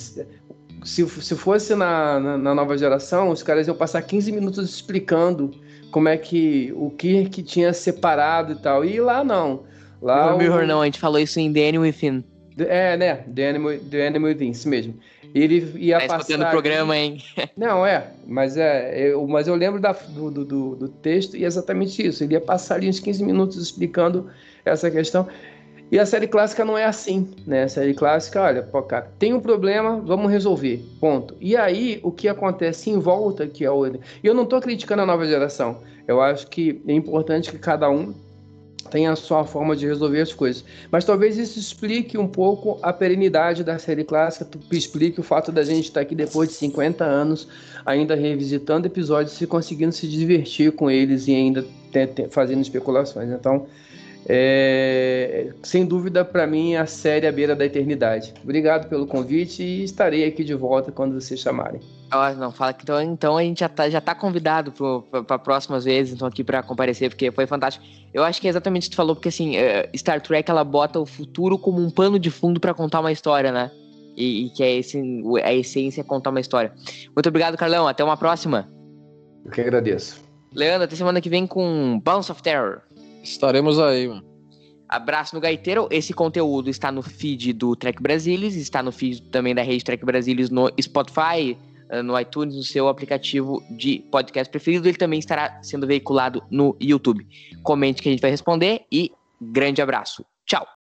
se, se fosse na, na, na, nova geração, os caras iam passar 15 minutos explicando como é que o Kirk tinha separado e tal. E lá não. Lá o Mirror não, a gente falou isso em The Animal Within. É, né? The Animal, The Animal Within, isso mesmo. Ele ia tá passar. o programa, hein? Não, é. Mas, é, eu, mas eu lembro da, do, do, do texto e é exatamente isso. Ele ia passar ali uns 15 minutos explicando essa questão. E a série clássica não é assim, né? A série clássica, olha, pô, cara, tem um problema, vamos resolver, ponto. E aí, o que acontece em volta, que é o... E eu não tô criticando a nova geração. Eu acho que é importante que cada um tenha a sua forma de resolver as coisas. Mas talvez isso explique um pouco a perenidade da série clássica, explique o fato da gente estar aqui depois de 50 anos, ainda revisitando episódios e conseguindo se divertir com eles e ainda fazendo especulações. Então, É, sem dúvida, para mim, a série à beira da eternidade. Obrigado pelo convite e estarei aqui de volta quando vocês chamarem. Ah, não, fala que então, então a gente já tá, já tá convidado para próximas vezes, então aqui para comparecer, porque foi fantástico. Eu acho que é exatamente o que tu falou, porque assim, é, Star Trek ela bota o futuro como um pano de fundo para contar uma história, né? E, e que é esse, a essência é contar uma história. Muito obrigado, Carlão. Até uma próxima. Eu que agradeço. Leandro, até semana que vem com Bounce of Terror. Estaremos aí, mano. Abraço no Gaiteiro. Esse conteúdo está no feed do Trek Brasilis, está no feed também da rede Trek Brasilis no Spotify, eh, no iTunes, no seu aplicativo de podcast preferido. Ele também estará sendo veiculado no YouTube. Comente que a gente vai responder e grande abraço. Tchau!